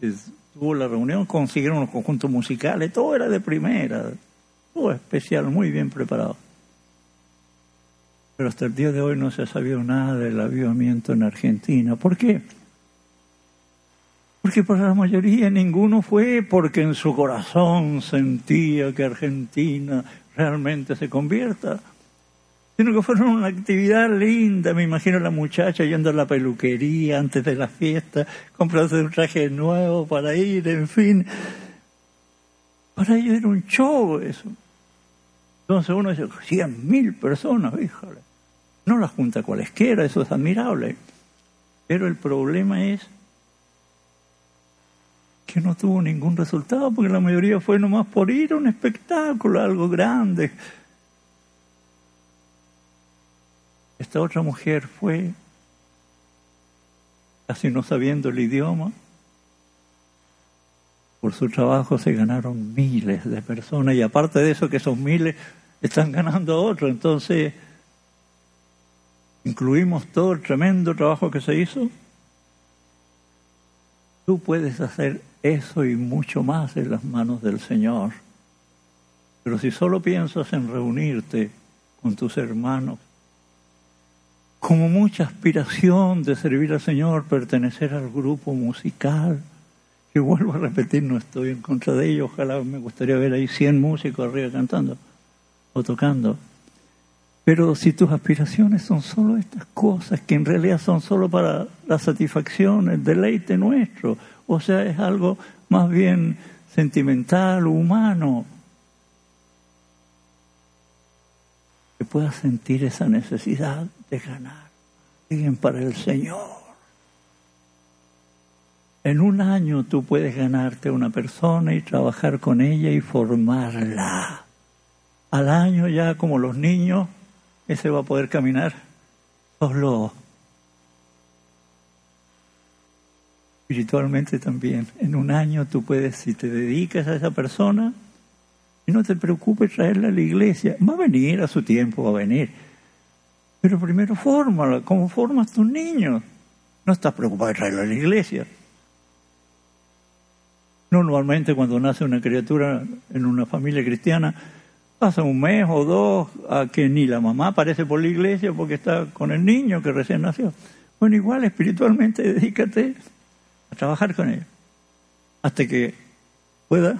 se tuvo la reunión, consiguieron los conjuntos musicales, todo era de primera, todo especial, muy bien preparado. Pero hasta el día de hoy no se ha sabido nada del avivamiento en Argentina. ¿Por qué? Porque para la mayoría ninguno fue porque en su corazón sentía que Argentina realmente se convierta, sino que fueron una actividad linda. Me imagino a la muchacha yendo a la peluquería antes de la fiesta, comprarse un traje nuevo para ir, en fin. Para ellos era un show eso. Entonces uno dice, cien mil personas, híjole. No la junta cualesquiera, eso es admirable. Pero el problema es que no tuvo ningún resultado, porque la mayoría fue nomás por ir a un espectáculo, algo grande. Esta otra mujer fue, casi no sabiendo el idioma, por su trabajo se ganaron miles de personas y aparte de eso que esos miles están ganando a otros. Entonces, incluimos todo el tremendo trabajo que se hizo, tú puedes hacer eso y mucho más en las manos del Señor. Pero si solo piensas en reunirte con tus hermanos, como mucha aspiración de servir al Señor, pertenecer al grupo musical, que vuelvo a repetir, no estoy en contra de ello, ojalá me gustaría ver ahí 100 músicos arriba cantando o tocando. Pero si tus aspiraciones son solo estas cosas, que en realidad son solo para la satisfacción, el deleite nuestro, o sea, es algo más bien sentimental, humano, que puedas sentir esa necesidad de ganar alguien para el Señor. En un año tú puedes ganarte una persona y trabajar con ella y formarla Al año ya como los niños, ese va a poder caminar solo. Espiritualmente también. En un año tú puedes, si te dedicas a esa persona, y no te preocupes traerla a la iglesia, va a venir a su tiempo, va a venir. Pero primero fórmala, como formas tus niños. No estás preocupado de traerla a la iglesia. Normalmente cuando nace una criatura en una familia cristiana, pasa un mes o dos a que ni la mamá aparece por la iglesia porque está con el niño que recién nació. Bueno, igual espiritualmente dedícate a trabajar con él hasta que pueda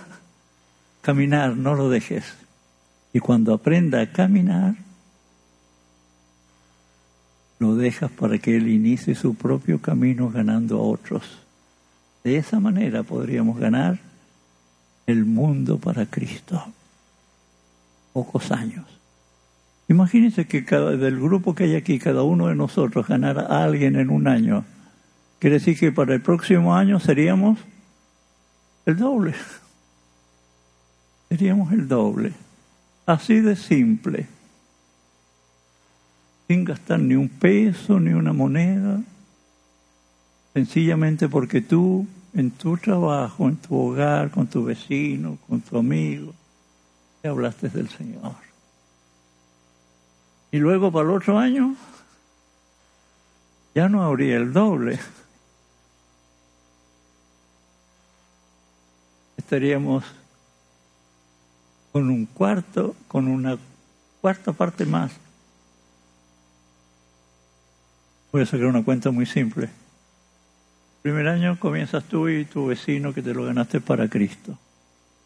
caminar, no lo dejes. Y cuando aprenda a caminar, lo dejas para que él inicie su propio camino ganando a otros. De esa manera podríamos ganar el mundo para Cristo. Pocos años. Imagínense que cada, del grupo que hay aquí, cada uno de nosotros ganara a alguien en un año. Quiere decir que para el próximo año seríamos el doble. Seríamos el doble. Así de simple. Sin gastar ni un peso, ni una moneda. Sencillamente porque tú en tu trabajo, en tu hogar, con tu vecino, con tu amigo, te hablaste del Señor. Y luego para el otro año ya no habría el doble. Estaríamos con un cuarto, con una cuarta parte más. Voy a sacar una cuenta muy simple primer año comienzas tú y tu vecino que te lo ganaste para Cristo.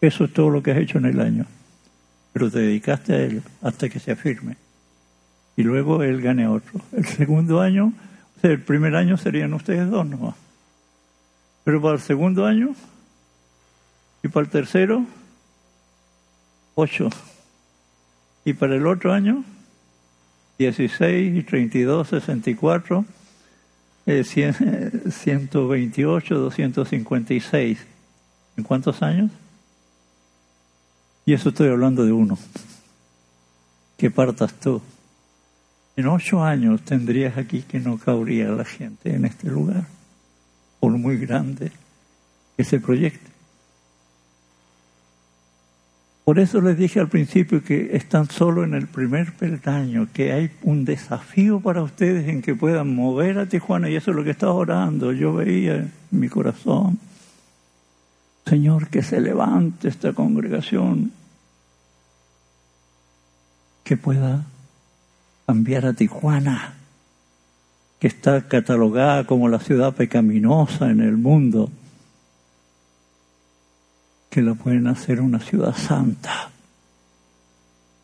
Eso es todo lo que has hecho en el año. Pero te dedicaste a él hasta que se afirme. Y luego él gane otro. El segundo año, o sea, el primer año serían ustedes dos nomás. Pero para el segundo año y para el tercero, ocho. Y para el otro año, dieciséis y treinta y dos, sesenta y cuatro 128, 256. ¿En cuántos años? Y eso estoy hablando de uno. Que partas tú. En ocho años tendrías aquí que no cabría la gente en este lugar, por muy grande que se proyecte. Por eso les dije al principio que están solo en el primer peldaño, que hay un desafío para ustedes en que puedan mover a Tijuana y eso es lo que estaba orando. Yo veía en mi corazón, Señor, que se levante esta congregación, que pueda cambiar a Tijuana, que está catalogada como la ciudad pecaminosa en el mundo que la pueden hacer una ciudad santa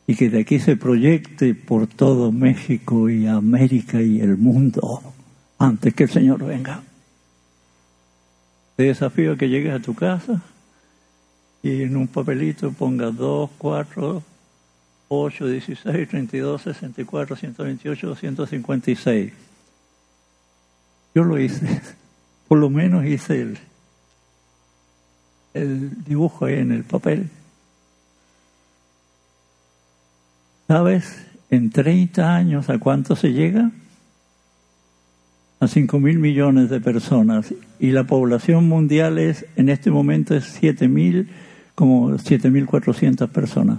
y que de aquí se proyecte por todo México y América y el mundo antes que el Señor venga. Te desafío que llegues a tu casa y en un papelito pongas 2, 4, 8, 16, 32, 64, 128, 256. Yo lo hice, por lo menos hice el el dibujo ahí en el papel. ¿Sabes? En 30 años, ¿a cuánto se llega? A 5 mil millones de personas. Y la población mundial es, en este momento, es 7 mil, como 7.400 personas.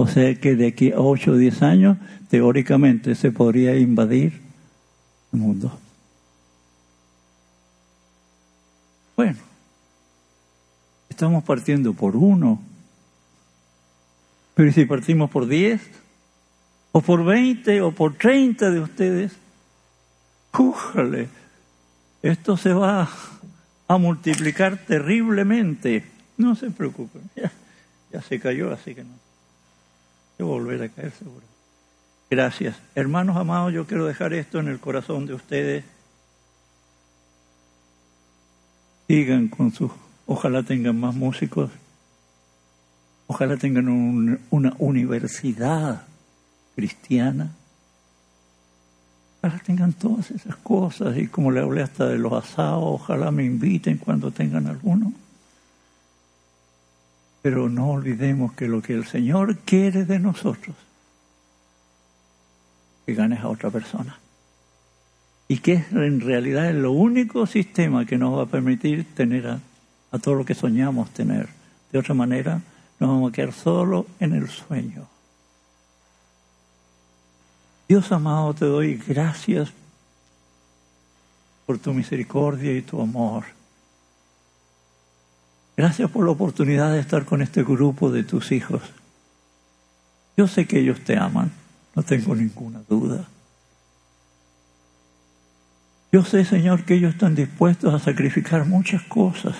O sea que de aquí a 8 o 10 años, teóricamente, se podría invadir el mundo. Bueno, Estamos partiendo por uno. Pero si partimos por diez, o por veinte, o por treinta de ustedes, ¡jújale! Esto se va a multiplicar terriblemente. No se preocupen, ya, ya se cayó, así que no. Volver a caer seguro. Gracias. Hermanos amados, yo quiero dejar esto en el corazón de ustedes. Sigan con sus Ojalá tengan más músicos. Ojalá tengan una universidad cristiana. Ojalá tengan todas esas cosas. Y como le hablé hasta de los asados, ojalá me inviten cuando tengan alguno. Pero no olvidemos que lo que el Señor quiere de nosotros que ganes a otra persona. Y que en realidad es lo único sistema que nos va a permitir tener a, a todo lo que soñamos tener. De otra manera, nos vamos a quedar solo en el sueño. Dios amado, te doy gracias por tu misericordia y tu amor. Gracias por la oportunidad de estar con este grupo de tus hijos. Yo sé que ellos te aman, no tengo ninguna duda. Yo sé, Señor, que ellos están dispuestos a sacrificar muchas cosas,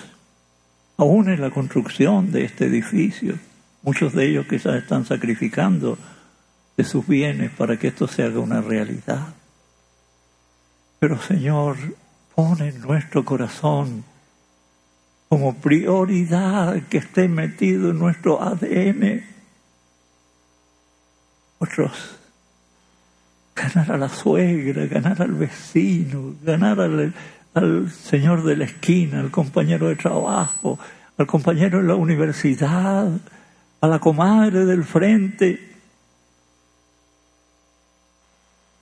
aún en la construcción de este edificio. Muchos de ellos quizás están sacrificando de sus bienes para que esto se haga una realidad. Pero Señor, pone en nuestro corazón como prioridad que esté metido en nuestro ADN. Otros, ganar a la suegra, ganar al vecino, ganar al, al señor de la esquina, al compañero de trabajo, al compañero de la universidad, a la comadre del frente.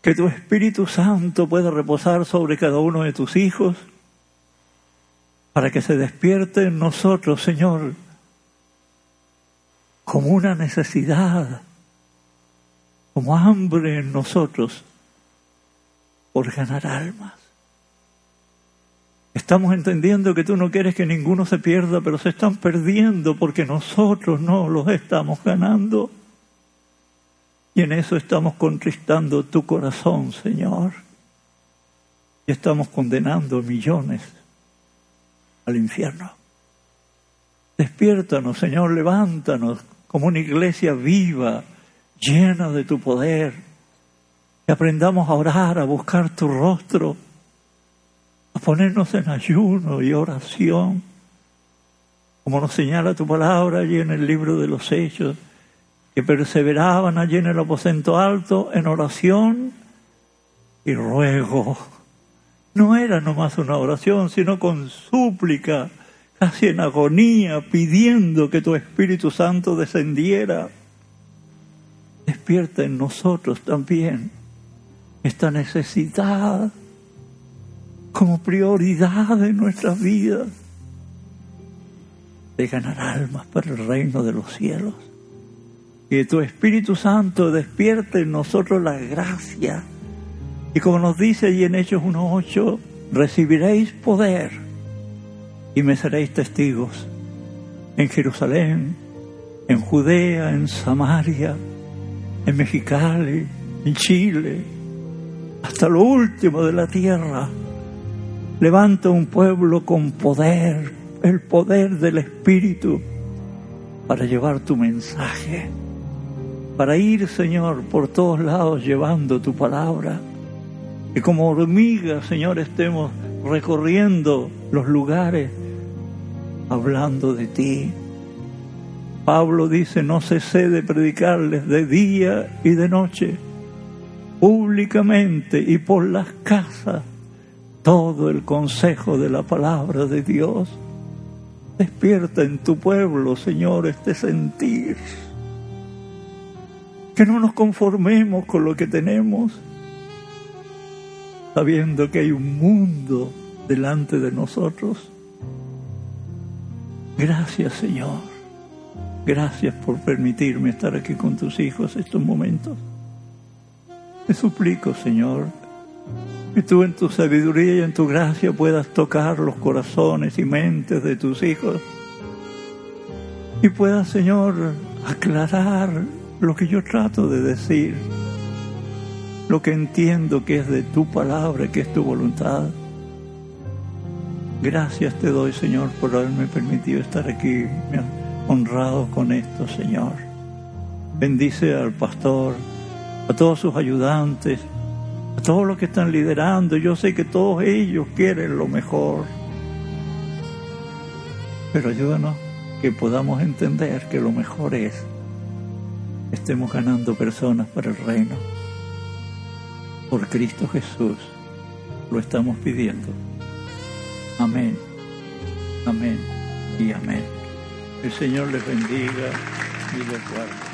Que tu Espíritu Santo pueda reposar sobre cada uno de tus hijos para que se despierte en nosotros, Señor, como una necesidad, como hambre en nosotros por ganar almas. Estamos entendiendo que tú no quieres que ninguno se pierda, pero se están perdiendo porque nosotros no los estamos ganando. Y en eso estamos contristando tu corazón, Señor. Y estamos condenando millones al infierno. Despiértanos, Señor, levántanos como una iglesia viva, llena de tu poder. Que aprendamos a orar, a buscar tu rostro, a ponernos en ayuno y oración, como nos señala tu palabra allí en el libro de los Hechos, que perseveraban allí en el aposento alto en oración y ruego no era nomás una oración, sino con súplica, casi en agonía, pidiendo que tu Espíritu Santo descendiera. Despierta en nosotros también esta necesidad como prioridad de nuestras vidas de ganar almas para el reino de los cielos. Que tu Espíritu Santo despierte en nosotros la gracia y como nos dice allí en Hechos 1.8, recibiréis poder y me seréis testigos en Jerusalén, en Judea, en Samaria, en Mexicali, en Chile, hasta lo último de la tierra. Levanta un pueblo con poder, el poder del Espíritu, para llevar tu mensaje, para ir, Señor, por todos lados llevando tu palabra que como hormigas, Señor, estemos recorriendo los lugares hablando de ti. Pablo dice, no cesé de predicarles de día y de noche, públicamente y por las casas, todo el consejo de la palabra de Dios. Despierta en tu pueblo, Señor, este sentir. Que no nos conformemos con lo que tenemos, sabiendo que hay un mundo delante de nosotros. Gracias Señor. Gracias por permitirme estar aquí con tus hijos estos momentos. Te suplico, Señor, que tú en tu sabiduría y en tu gracia puedas tocar los corazones y mentes de tus hijos y puedas, Señor, aclarar lo que yo trato de decir lo que entiendo que es de tu palabra, que es tu voluntad. Gracias te doy, Señor, por haberme permitido estar aquí, honrado con esto, Señor. Bendice al pastor, a todos sus ayudantes, a todos los que están liderando. Yo sé que todos ellos quieren lo mejor. Pero ayúdanos que podamos entender que lo mejor es estemos ganando personas para el reino por Cristo Jesús. Lo estamos pidiendo. Amén, amén y amén. El Señor les bendiga y les guarde.